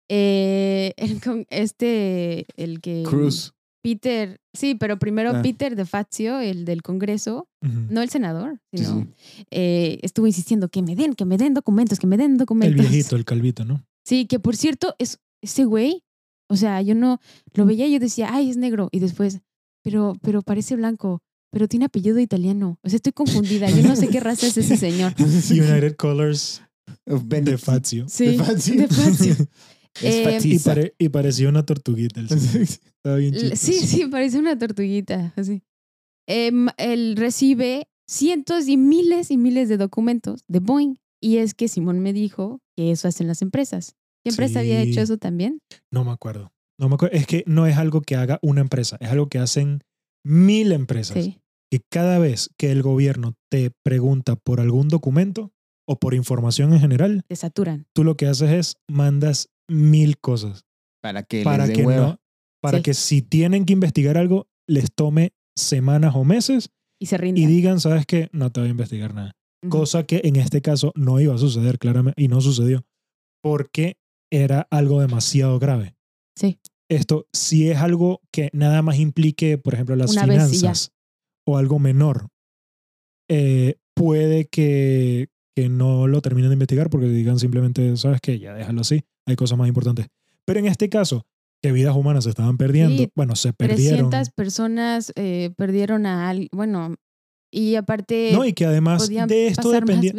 Eh, el con- este, el que... Cruz. Peter, sí, pero primero Ah. Peter de Fazio, el del Congreso, no el senador, sino, sí. eh, estuvo insistiendo que me den, que me den documentos, que me den El documentos. viejito, el calvito, ¿no? Sí, que por cierto, es, ese güey, o sea, yo no lo veía y yo decía, ay, es negro. Y después, pero, pero parece blanco, pero tiene apellido italiano. O sea, estoy confundida. Yo no sé qué raza es ese señor. United Colors de Benedict. Fazio. Sí, De Fazio. de Fazio. Es Eh, Y, pare- y parecía una tortuguita. El. Estaba bien Sí, sí, parece una tortuguita. Así. Em, él recibe cientos y miles y miles de documentos de Boeing. Y es que Simón me dijo que eso hacen las empresas. ¿Qué empresa había Sí. hecho eso también? No me acuerdo. No me acuerdo. Es que no es algo que haga una empresa, es algo que hacen mil empresas. Sí. Y cada vez que el gobierno te pregunta por algún documento o por información en general, Te saturan. tú lo que haces es mandas mil cosas Para que para les que no, para Sí. que si tienen que investigar algo les tome semanas o meses Y se y rinden. digan, sabes qué, no te voy a investigar nada. Cosa que en este caso no iba a suceder claramente y no sucedió porque era algo demasiado grave. Sí. Esto, si es algo que nada más implique, por ejemplo, las Una finanzas o algo menor, eh, puede que, que no lo terminen de investigar porque digan simplemente, sabes que ya déjalo así, hay cosas más importantes. Pero en este caso, que vidas humanas se estaban perdiendo, Sí, bueno, se perdieron. 300 personas eh, perdieron a alguien. Bueno, y aparte No, y que además de esto dependía,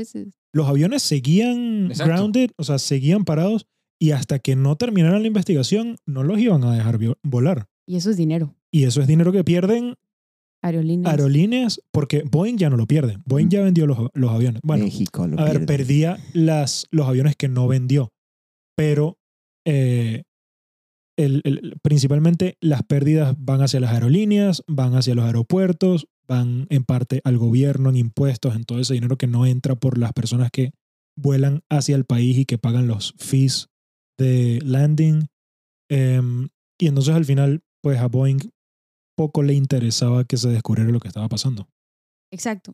los aviones seguían Exacto. grounded, o sea, seguían parados y hasta que no terminaran la investigación no los iban a dejar volar. Y eso es dinero. Y eso es dinero que pierden Aerolíneas. aerolíneas porque Boeing ya no lo pierde. Boeing Mm. ya vendió los, los aviones. Bueno, México lo a ver, pierde. perdía las, los aviones que no vendió, pero eh, el- el- principalmente las pérdidas van hacia las aerolíneas, van hacia los aeropuertos, van en parte al gobierno, en impuestos, en todo ese dinero que no entra por las personas que vuelan hacia el país y que pagan los fees de landing. Em, y entonces al final, pues a Boeing poco le interesaba que se descubriera lo que estaba pasando. Exacto.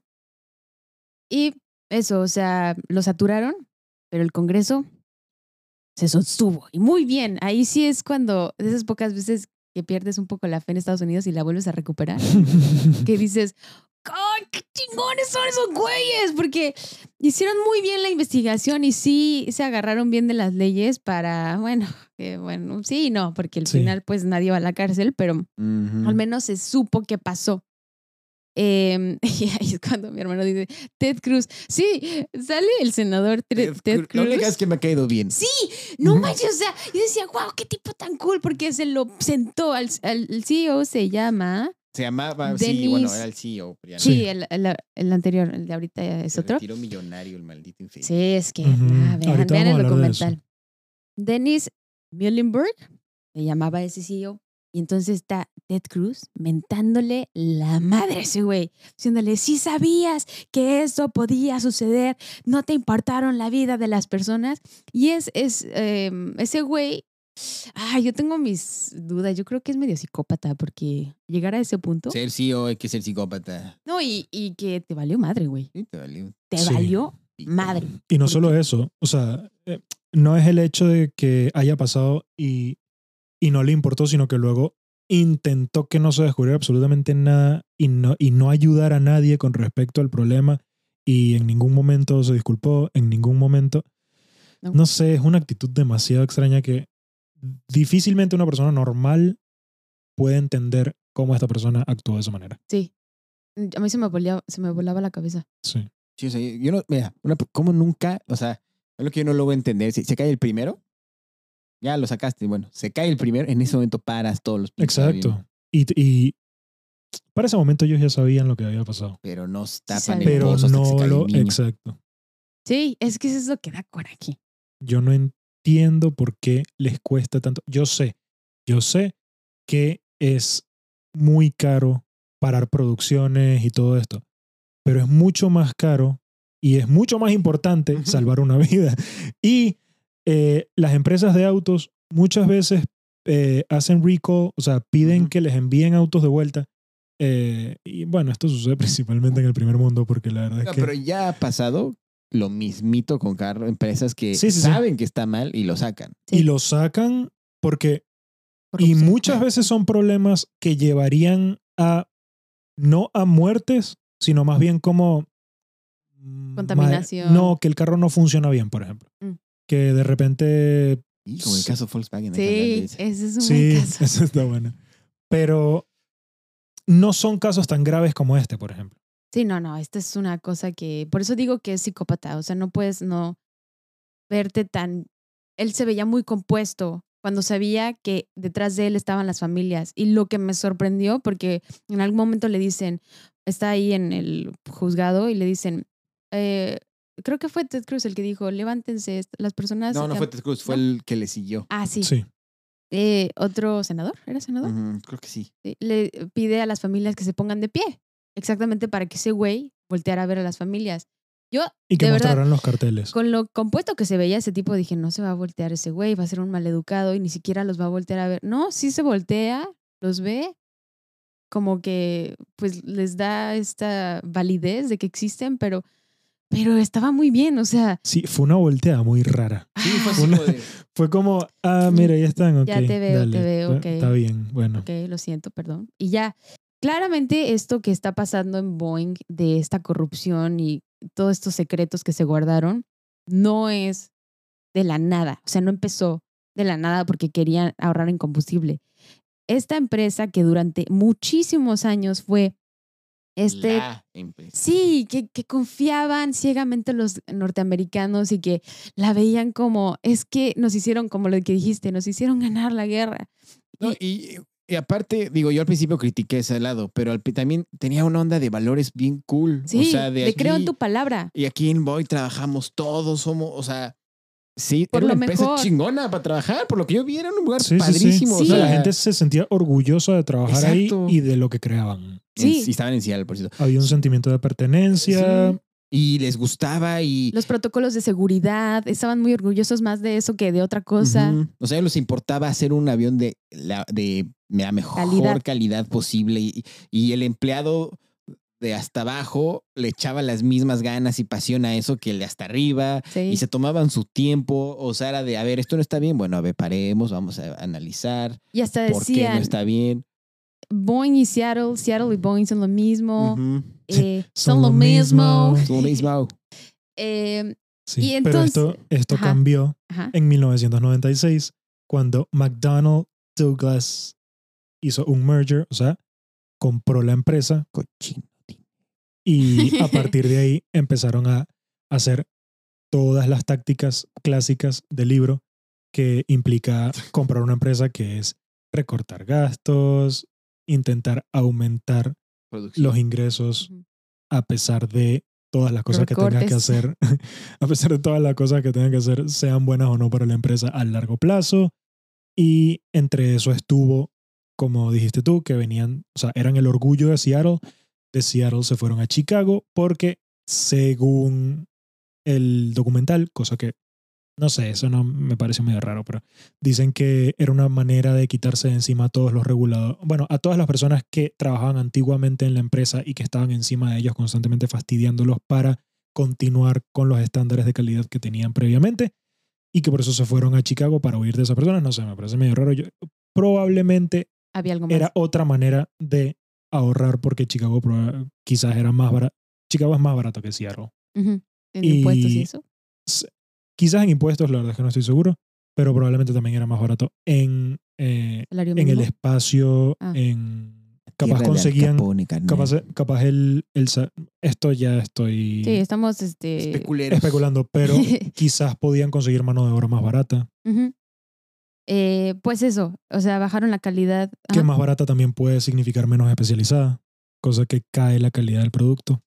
Y eso, o sea, lo saturaron, pero el Congreso se sostuvo. Y muy bien, ahí sí es cuando, de esas pocas veces que pierdes un poco la fe en Estados Unidos y la vuelves a recuperar, que dices, ¡ay, qué chingones son esos güeyes! Porque hicieron muy bien la investigación y sí se agarraron bien de las leyes para, bueno, que bueno, sí y no, porque al Sí. final pues nadie va a la cárcel, pero al menos se supo qué pasó. Em, y ahí es cuando mi hermano dice, Ted Cruz. Sí, sale el senador Ted, Ted No Cruz. le digas que me ha caído bien. Sí, no manches, o sea, yo decía, wow, qué tipo tan cool, porque se lo sentó al, al el CEO, se llama. Se llamaba, sí, Denis- bueno, era el CEO. pero ya no. Sí, Sí. El, el- el anterior, el de ahorita es Se otro. retiró millonario el maldito infeliz. Sí, es que, Ujú. ah, vean, vean el hablar de documental. Dennis Muhlenberg, le llamaba ese CEO, y entonces está Ted Cruz mentándole la madre a ese güey, diciéndole, si sabías que eso podía suceder, no te importaron la vida de las personas. Y es, es em, ese güey, ah, yo tengo mis dudas, yo creo que es medio psicópata, porque llegar a ese punto, Ser CEO hay que ser psicópata. no, y, y que te valió madre, güey, Sí, te valió. te Sí. valió madre. Y no ¿Por solo eso, o sea, eh, no es el hecho de que haya pasado y, y no le importó, sino que luego intentó que no se descubriera absolutamente nada y no, y no ayudar a nadie con respecto al problema y en ningún momento se disculpó, en ningún momento. No. No sé, es una actitud demasiado extraña que difícilmente una persona normal puede entender cómo esta persona actuó de esa manera. Sí. A mí se me volaba, se me volaba la cabeza. Sí. Sí, o sea, yo no, mira, una, ¿cómo nunca? O sea, es lo que yo no logro entender. Si se cae el primero, ya lo sacaste. Bueno, se cae el primero, en ese momento paras todos los. Exacto. Y, y para ese momento ellos ya sabían lo que había pasado. Pero no tapan el Pero pozo hasta que se no cae lo... el niño. Exacto. Sí, es que eso es lo que da coraje. Yo no entiendo por qué les cuesta tanto. Yo sé, yo sé que es muy caro parar producciones y todo esto, pero es mucho más caro y es mucho más importante salvar una vida. Y eh, las empresas de autos muchas veces eh, hacen recall, o sea, piden que les envíen autos de vuelta. Eh, y bueno, esto sucede principalmente en el primer mundo porque la verdad es que... pero ya ha pasado lo mismito con carro, empresas que Sí, sí, sí. saben que está mal y lo sacan. Sí. Y lo sacan porque Y muchas veces son problemas que llevarían a, no a muertes, sino más bien como... mm, Contaminación. No, que el carro no funciona bien, por ejemplo. Mm. Que de repente... Y como el caso Volkswagen. Sí, ese. es un Sí, buen caso. eso está bueno. Pero no son casos tan graves como este, por ejemplo. Sí, no, no, esta es una cosa que, por eso digo que es psicópata, o sea, no puedes no verte tan, él se veía muy compuesto cuando sabía que detrás de él estaban las familias y lo que me sorprendió, porque en algún momento le dicen, está ahí en el juzgado y le dicen, eh, creo que fue Ted Cruz el que dijo, levántense, las personas... No, no fue Ted Cruz, fue ¿no? el que le siguió. Ah, sí. Sí. Eh, otro senador, ¿era senador? Creo que. Sí, le pide a las familias que se pongan de pie, exactamente para que ese güey volteara a ver a las familias. Yo, Y que de verdad, mostrarán los carteles. con lo compuesto que se veía ese tipo, dije, no se va a voltear ese güey, va a ser un maleducado y ni siquiera los va a voltear a ver. No, sí se voltea, los ve, como que pues les da esta validez de que existen, pero, pero estaba muy bien, o sea, Sí, fue una volteada muy rara. Sí, fue ah, así Una- como de- Fue como, ah, mira, ya están, ok. Ya te veo, dale, te veo, está- ok. Está bien, bueno. ok, lo siento, perdón. Y ya, claramente esto que está pasando en Boeing de esta corrupción y todos estos secretos que se guardaron, no es de la nada, o sea, no empezó de la nada porque querían ahorrar en combustible. Esta empresa que durante muchísimos años fue este la empresa. Sí, que, que confiaban ciegamente los norteamericanos y que la veían como, es que nos hicieron, como lo que dijiste, nos hicieron ganar la guerra. No, y, y aparte, digo, yo al principio critiqué ese lado, pero al, también tenía una onda de valores bien cool. Sí, o sea, de le creo en tu palabra. Y aquí en Boy trabajamos todos, somos, o sea, sí, Por era una empresa mejor. chingona para trabajar. Por lo que yo vi, era un lugar Sí, sí, sí. padrísimo. Sí. O sea, la gente se sentía orgullosa de trabajar Exacto. ahí y de lo que creaban. en- Sí. y estaban en Seattle, por cierto. Había un sentimiento de pertenencia. Y les gustaba y... Los protocolos de seguridad, estaban muy orgullosos más de eso que de otra cosa. Ujú. O sea, les importaba hacer un avión de la, de la mejor calidad, Calidad. posible y, y el empleado de hasta abajo le echaba las mismas ganas y pasión a eso que el de hasta arriba Sí. y se tomaban su tiempo. O sea, era de, a ver, esto no está bien. Bueno, a ver, paremos, vamos a analizar Y hasta por qué no está bien. Boeing y Seattle, Seattle y Boeing son lo mismo, eh, Son son, lo mismo. mismo. Es lo mismo. Eh, Sí, Y pero entonces- esto, esto Ajá. cambió ajá. en 1996 cuando McDonnell Douglas hizo un merger, o sea, compró la empresa Cochino. y a partir de ahí empezaron a hacer todas las tácticas clásicas del libro que implica comprar una empresa que es recortar gastos, intentar aumentar Producción. los ingresos a pesar de todas las cosas que tenga que hacer, a pesar de todas las cosas que tenga que hacer, sean buenas o no para la empresa a largo plazo. Y entre eso estuvo, como dijiste tú, que venían, o sea, eran el orgullo de Seattle. De Seattle se fueron a Chicago porque, según el documental, cosa que no sé, eso no me parece medio raro, pero dicen que era una manera de quitarse de encima a todos los reguladores, bueno, a todas las personas que trabajaban antiguamente en la empresa y que estaban encima de ellos constantemente fastidiándolos para continuar con los estándares de calidad que tenían previamente y que por eso se fueron a Chicago para huir de esas personas. No sé, me parece medio raro. Yo, probablemente Había algo más. era otra manera de ahorrar porque Chicago quizás era más barato. Chicago es más barato que Seattle. Ujú. En y- impuestos y eso. Quizás en impuestos, la verdad es que no estoy seguro, pero probablemente también era más barato en, eh, en el espacio, Ah. en capaz conseguían, capaz, capaz el, el esto ya estoy Sí, estamos este, especulando, pero quizás podían conseguir mano de obra más barata. Eh, pues eso, o sea, bajaron la calidad. que más barata también puede significar menos especializada. cosa que cae la calidad del producto.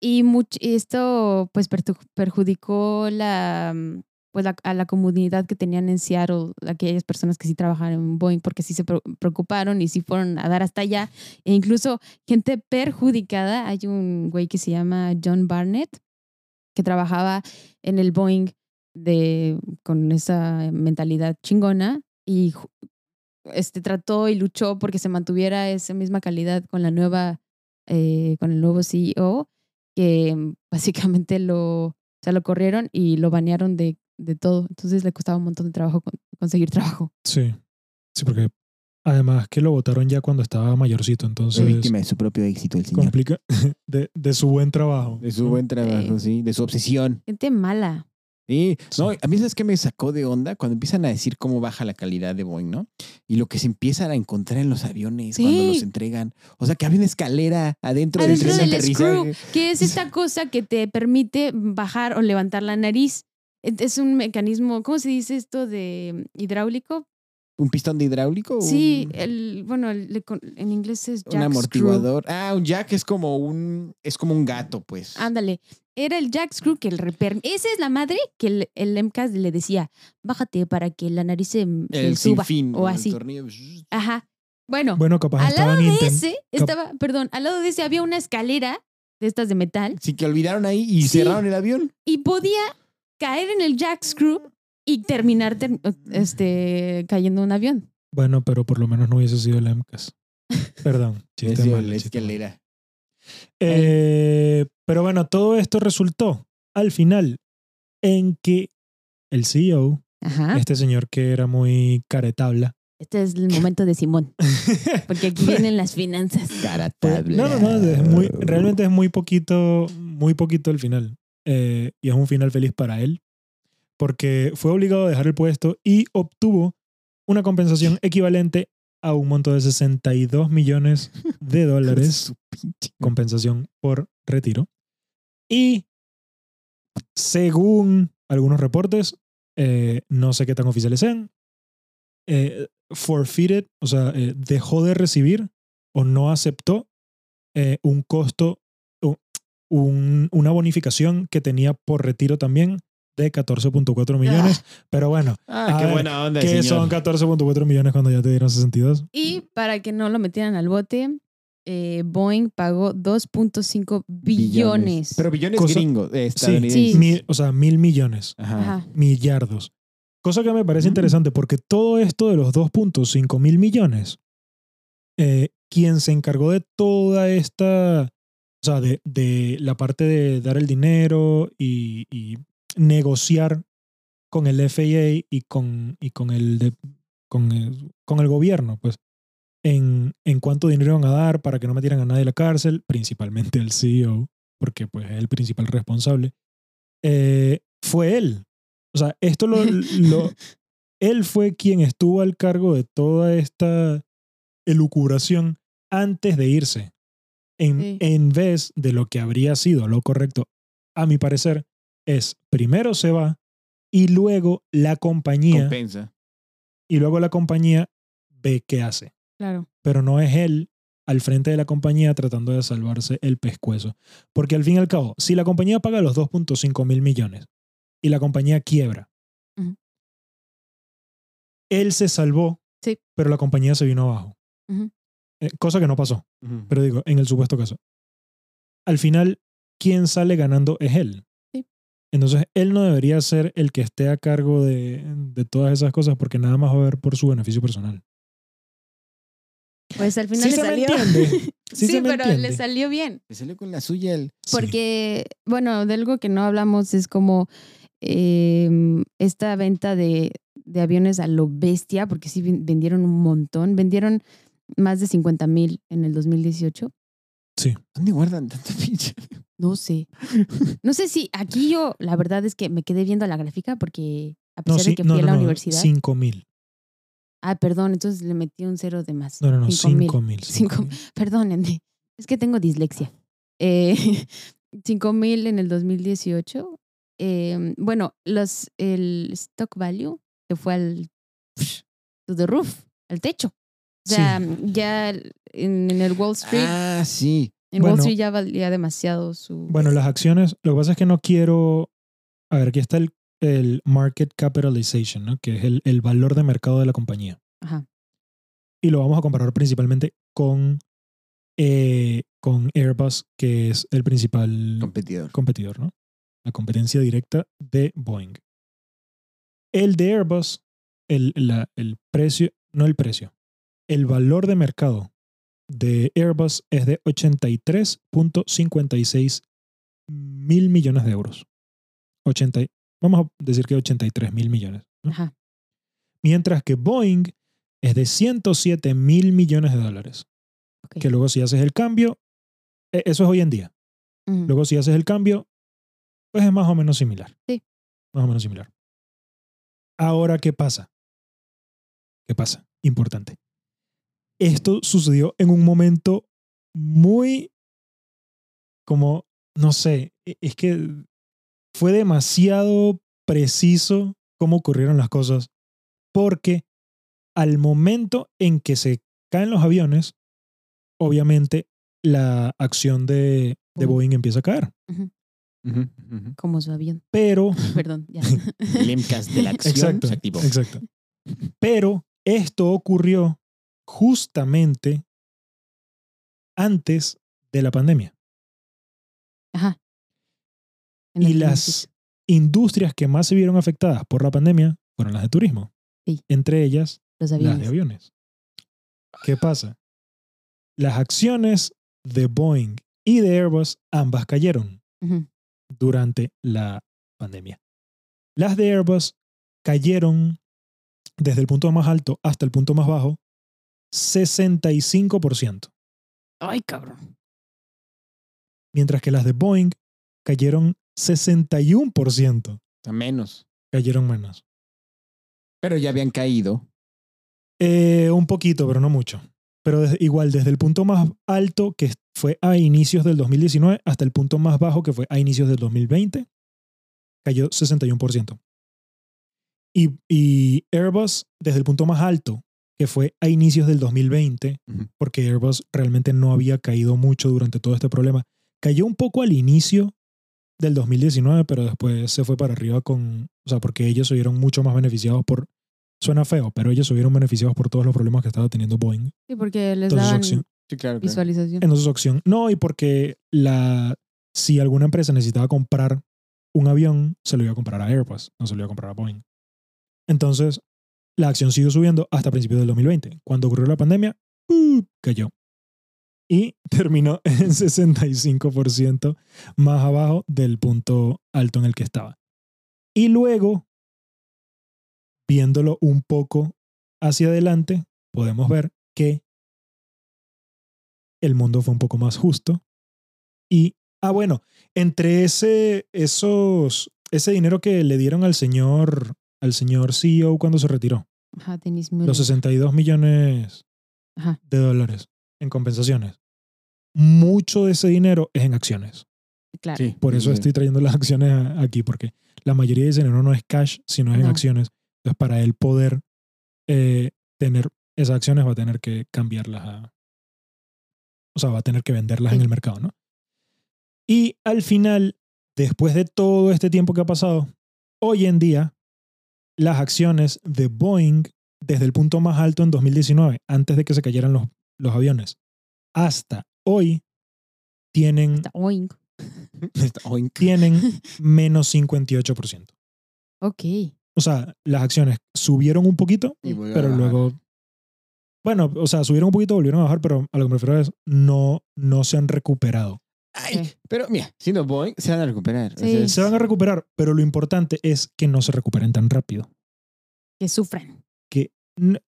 Y esto pues perjudicó la, mm, pues, la- a la comunidad que tenían en Seattle, aquellas personas que sí trabajaban en Boeing, porque sí se pre- preocuparon y sí fueron a dar hasta allá. E incluso gente perjudicada. Hay un güey que se llama John Barnett, que trabajaba en el Boeing de, con esa mentalidad chingona y este, trató y luchó porque se mantuviera esa misma calidad con la nueva, eh, con el nuevo CEO, que básicamente lo, o sea, lo corrieron y lo banearon de, de todo. Entonces le costaba un montón de trabajo con- conseguir trabajo. Sí. Sí, porque además que lo votaron ya cuando estaba mayorcito, entonces víctima de su propio éxito el señor. complica de, de su buen trabajo. De su buen trabajo, sí. De su obsesión. Gente mala. Sí, no, a mí es que me sacó de onda cuando empiezan a decir cómo baja la calidad de Boeing, ¿no? Y lo que se empiezan a encontrar en los aviones cuando los entregan. O sea, que había una escalera adentro, Adentro del tren de del screw, que es esta cosa que te permite bajar o levantar la nariz. Es- Es un mecanismo, ¿cómo se dice esto de hidráulico? ¿Un pistón de hidráulico? Sí, Un- el, bueno, el- en inglés es un jack screw. amortiguador. Ah, un jack es como un es como un gato, pues. Ándale, era el jack screw que el reper... Esa es la madre que el, el MCAS le decía, bájate para que la nariz se, el suba. sinfín o el así. tornillo. Ajá. Bueno, Bueno, capaz al lado de ese estaba, perdón, al lado de ese había una escalera de estas de metal Sí, que olvidaron ahí y Sí. cerraron el avión. y podía caer en el jack screw y terminar ter- este, cayendo un avión. Bueno, pero por lo menos no hubiese sido el MCAS. Perdón, chiste Es malo, la escalera. Eh, pero bueno, todo esto resultó al final en que el CEO, Ajá. este señor que era muy caretabla, Este es el momento de Simón, porque aquí vienen las finanzas. Cara Fue- tabla. No, no, no, es muy, realmente es muy poquito, muy poquito el final. Eh, y es un final feliz para él, porque fue obligado a dejar el puesto y obtuvo una compensación equivalente a un monto de 62 millones de dólares, compensación por retiro. Y según algunos reportes, eh, no sé qué tan oficiales sean, eh, forfeited, o sea, eh, dejó de recibir o no aceptó un costo, un- una bonificación que tenía por retiro también de 14.4 millones. Pero bueno, Ah, qué ver, buena onda, ¿qué señor. son 14.4 millones cuando ya te dieron 62? Y para que no lo metieran al bote, eh, Boeing pagó 2.5 billones. Pero billones Cosa- gringos, eh, Sí, estadounidenses. Sí. mil- o sea, mil millones, Ajá. Ajá. millardos. Cosa que me parece Mm. interesante porque todo esto de los 2.5 mil millones, eh, quien se encargó de toda esta, o sea, de, de la parte de dar el dinero y, y negociar con el FAA y con, y con, el, de- con, el, con el gobierno, pues, en, en cuánto dinero iban a dar para que no metieran a nadie a la cárcel, principalmente el CEO, porque pues es el principal responsable, eh, fue él. O sea, esto lo, lo, él fue quien estuvo al cargo de toda esta elucubración antes de irse. En, Sí. en vez de lo que habría sido lo correcto, a mi parecer, es primero se va y luego la compañía Compensa. y luego la compañía ve qué hace. Claro. Pero no es él al frente de la compañía tratando de salvarse el pescuezo. Porque al fin y al cabo, si la compañía paga los 2.5 mil millones y la compañía quiebra, él se salvó, Sí. pero la compañía se vino abajo. Eh, cosa que no pasó, pero digo, en el supuesto caso. Al final, quien sale ganando es él. Sí. Entonces, él no debería ser el que esté a cargo de, de todas esas cosas porque nada más va a ver por su beneficio personal. Pues al final Sí le se me salió. entiende. Sí, Sí, se me pero le salió bien. Le salió con la suya el... Sí. Porque, bueno, de algo que no hablamos es como eh, esta venta de, de aviones a lo bestia, porque sí ven- vendieron un montón. Vendieron más de 50 mil en el 2018. ¿Dónde guardan tanta pinche? No sé. No sé si aquí yo, la verdad es que me quedé viendo la gráfica porque a No, pesar sí, de que fui no, a la no, universidad. 5 mil. Ah, perdón, entonces le metí un cero de más. No, no, no, Cinco mil. 5 mil. Perdónenme, es que tengo dislexia. Eh, 5 mil en el 2018. Eh, bueno, los, el stock value se fue al to the roof, al techo. O sea, ya en, en el Wall Street, Ah, sí. En Wall bueno. Street ya valía demasiado su. Bueno, las acciones, lo que pasa es que no quiero. A ver, aquí está el, el market capitalization, ¿no? que es el, el valor de mercado de la compañía. Ajá. Y lo vamos a comparar principalmente con, eh, con Airbus, que es el principal Competidor. competidor, ¿no? La competencia directa de Boeing. El de Airbus, el, la- el precio, no el precio, el valor de mercado de Airbus es de 83.56 mil millones de euros. 80, y- vamos a decir que 83 mil millones. ¿no? Ajá. Mientras que Boeing es de 107 mil millones de dólares. Que luego si haces el cambio, e- eso es hoy en día. Luego, si haces el cambio, pues es más o menos similar. Sí. Más o menos similar. Ahora, ¿qué pasa? ¿Qué pasa? Importante. Esto sucedió en un momento muy, como, no sé, e- es que fue demasiado preciso cómo ocurrieron las cosas, porque al momento en que se caen los aviones, obviamente la acción de, de Boeing. Boeing empieza a caer. Como su avión. Pero Perdón, ya. El MCAS de la acción Exacto, se activó. exacto. Pero esto ocurrió justamente antes de la pandemia. Ajá. Y las industrias que más se vieron afectadas por la pandemia fueron las de turismo. Sí. Entre ellas, Los las de aviones. ¿Qué pasa? Las acciones de Boeing y de Airbus ambas cayeron durante la pandemia. Las de Airbus cayeron desde el punto más alto hasta el punto más bajo 65%, Ay, cabrón. mientras que las de Boeing cayeron 61%, A menos. cayeron menos. Pero ya habían caído. Eh, un poquito, pero no mucho. Pero desde- igual, desde el punto más alto, que fue a inicios del 2019, hasta el punto más bajo, que fue a inicios del 2020, cayó 61%. Y, y Airbus, desde el punto más alto, que fue a inicios del 2020, Ujú. porque Airbus realmente no había caído mucho durante todo este problema, cayó un poco al inicio del 2019, pero después se fue para arriba con, o sea, porque ellos se vieron mucho más beneficiados por, suena feo, pero ellos se vieron beneficiados por todos los problemas que estaba teniendo Boeing. Sí, porque les Entonces, su daban acción, Sí, claro. claro. visualización. entonces su acción, no, y porque la, si alguna empresa necesitaba comprar un avión, se lo iba a comprar a Airbus, no se lo iba a comprar a Boeing. Entonces, la acción siguió subiendo hasta principios del 2020. Cuando ocurrió la pandemia, ¡uh! cayó. Y terminó en 65% más abajo del punto alto en el que estaba. Y luego, viéndolo un poco hacia adelante, podemos ver que el mundo fue un poco más justo. Y, ah, bueno, entre ese, esos, ese dinero que le dieron al señor, al señor CEO cuando se retiró, Ajá, Dennis Miller. los 62 millones Ajá. de dólares en compensaciones, mucho de ese dinero es en acciones. Claro. Sí. Por eso estoy trayendo las acciones aquí, porque la mayoría de ese dinero no es cash, sino es en acciones. Entonces, para él poder eh, tener esas acciones, va a tener que cambiarlas a. O sea, va a tener que venderlas Sí. en el mercado, ¿no? Y al final, después de todo este tiempo que ha pasado, hoy en día, las acciones de Boeing, desde el punto más alto en 2019, antes de que se cayeran los, los aviones, hasta hoy, tienen, Hasta. Oink. tienen menos 58%. Ok. O sea, las acciones subieron un poquito, pero bajar. luego. Bueno, o sea, subieron un poquito, volvieron a bajar, pero a lo que me refiero es no, no se han recuperado. Ay, Ok. pero mira, siendo Boeing, se van a recuperar. O Sí. sea, es- Se van a recuperar, pero lo importante es que no se recuperen tan rápido. Que sufran. Que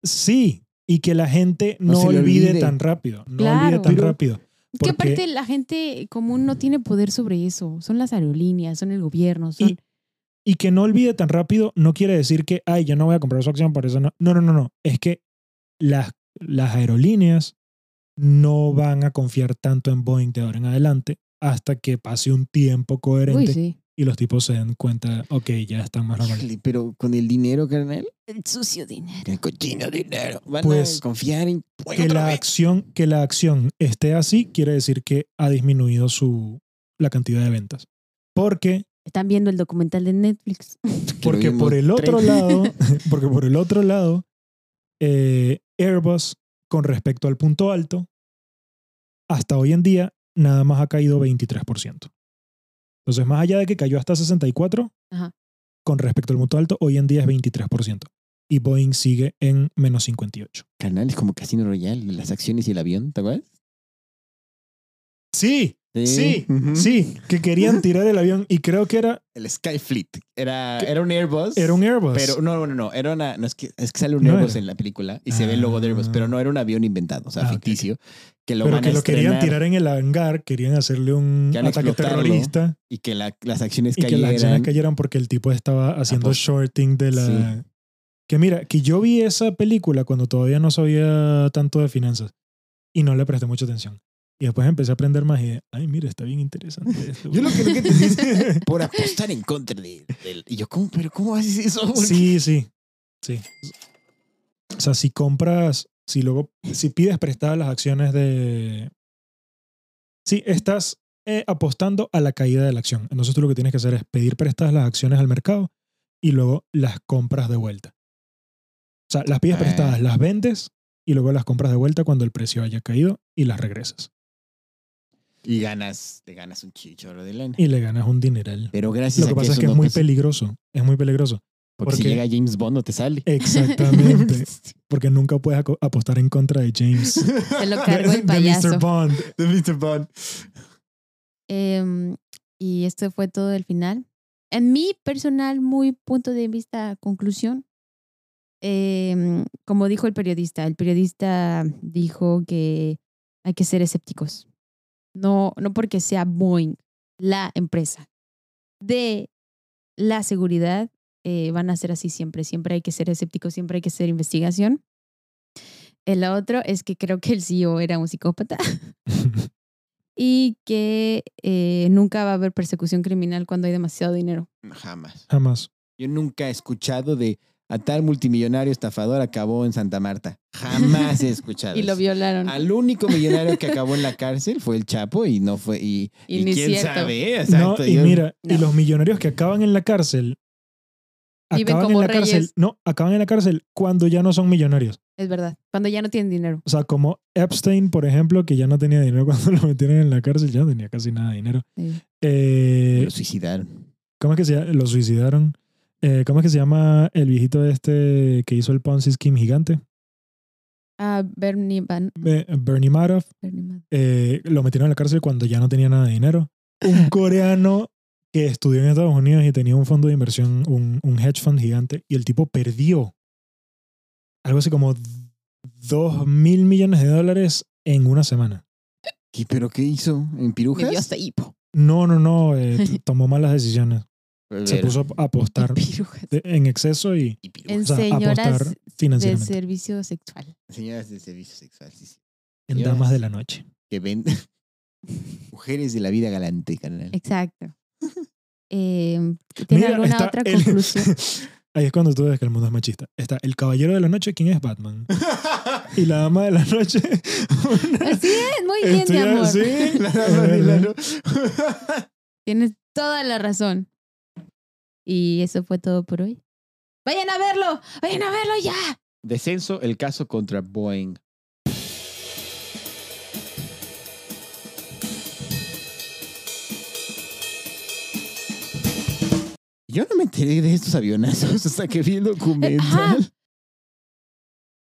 sí, y que la gente No olvide, olvide. tan rápido. No Claro. olvide tan Pero- rápido. Es que Porque- aparte la gente común no tiene poder sobre eso. Son las aerolíneas, son el gobierno, son... Y, y que no olvide tan rápido no quiere decir que, ay, yo no voy a comprar su acción, por eso no. No, no, no, no. Es que las, las aerolíneas no van a confiar tanto en Boeing de ahora en adelante hasta que pase un tiempo coherente Uy, sí. y los tipos se den cuenta, ok, ya están más normales. Pero con el dinero, carnal, El sucio dinero. el cochino dinero, van Pues, a confiar en Que la acción, que la acción esté así quiere decir que ha disminuido su la cantidad de ventas. Porque, Están viendo el documental de Netflix. porque por el otro tres. lado, porque por el otro lado, eh, Airbus, con respecto al punto alto, hasta hoy en día nada más ha caído 23%. Entonces, más allá de que cayó hasta 64, Ajá. con respecto al punto alto, hoy en día es 23%. Y Boeing sigue en menos 58. Carnal, es como Casino Royale, las acciones y el avión, ¿te acuerdas? Sí, sí, sí, que querían tirar el avión y creo que era, El Skyfleet. Era, era un Airbus. era un Airbus. Pero no, no, no. Era una, no es, que, es que sale un No Airbus era. en la película y se ve el logo de Airbus, pero no era un avión inventado, o sea, Ah, ficticio. Que lo Pero van que a lo querían tirar en el hangar, querían hacerle un Querían ataque terrorista y que la- las acciones y que cayeran. las acciones cayeran porque el tipo estaba haciendo shorting de la... Sí. Que mira, que yo vi esa película cuando todavía no sabía tanto de finanzas y no le presté mucha atención. Y después empecé a aprender más y de, ay, mira, está bien interesante esto. Yo lo que, lo que te dice por apostar en contra de, del- Y yo, ¿cómo? ¿Pero cómo haces eso? Sí, sí, sí. O sea, si compras, si luego, si pides prestadas las acciones de... Sí, estás eh, apostando a la caída de la acción. Entonces tú lo que tienes que hacer es pedir prestadas las acciones al mercado y luego las compras de vuelta. O sea, las pides Ah. prestadas, las vendes y luego las compras de vuelta cuando el precio haya caído y las regresas. Y ganas, te ganas un chichorro de lana. Y le ganas un dineral. Pero gracias Lo que a pasa es que es muy peligroso. Es muy peligroso. Porque si llega James Bond no te sale. Exactamente. Porque nunca puedes apostar en contra de James. Se lo cargó de el payaso. Mr. Bond. De Mr. Bond. Em, y esto fue todo el final. En mi personal, muy punto de vista, conclusión, em, como dijo el periodista, el periodista dijo que hay que ser escépticos. No, no porque sea Boeing, la empresa de la seguridad, eh, van a ser así siempre. Siempre hay que ser escépticos, siempre hay que hacer investigación. El otro es que creo que el CEO era un psicópata y que eh, nunca va a haber persecución criminal cuando hay demasiado dinero. Jamás. Jamás. Yo nunca he escuchado de a tal multimillonario estafador acabó en Santa Marta. Jamás he escuchado. Y lo eso. violaron. Al único millonario que acabó en la cárcel fue el Chapo y no fue. Y, Y y ni quién cierto. sabe, ¿eh? Exacto. no, y yo- mira, y los millonarios que acaban en la cárcel. Viven Acaban como en la cárcel. reyes. No, acaban en la cárcel cuando ya no son millonarios. Es verdad. Cuando ya no tienen dinero. O sea, como Epstein, por ejemplo, que ya no tenía dinero cuando lo metieron en la cárcel, ya no tenía casi nada de dinero. Sí. Eh, Lo suicidaron. ¿Cómo es que se llama? Lo suicidaron. Eh, ¿Cómo es que se llama el viejito este que hizo el Ponzi Scheme gigante? Ah, Bernie Van. Bernie Madoff. Bernie Madoff. eh, lo metieron en la cárcel cuando ya no tenía nada de dinero. Un coreano que estudió en Estados Unidos y tenía un fondo de inversión, un, un hedge fund gigante, y el tipo perdió algo así como dos mil millones de dólares en una semana. ¿Qué, ¿Pero qué hizo? ¿En pirujas? hasta hipo. No, no, no, eh, tomó malas decisiones. Se puso a apostar de- en exceso y y. En o sea, señoras apostar de financieramente. servicio sexual. Señoras de servicio sexual, sí, sí. En señoras. damas de la noche. Que ven. Mujeres de la vida galante, carnal. Exacto. Eh, ¿Tiene Mira, alguna otra el- conclusión? Ahí es cuando tú ves que el mundo es machista. Está el caballero de la noche, ¿quién es Batman? Y la dama de la noche. una- Así es, muy bien, mi amor. sí, La dama de la Tienes toda la razón. Y eso fue todo por hoy. Vayan a verlo, vayan a verlo ya. Descenso, el caso contra Boeing. Yo no me enteré de estos avionazos hasta que vi el documental. Ajá.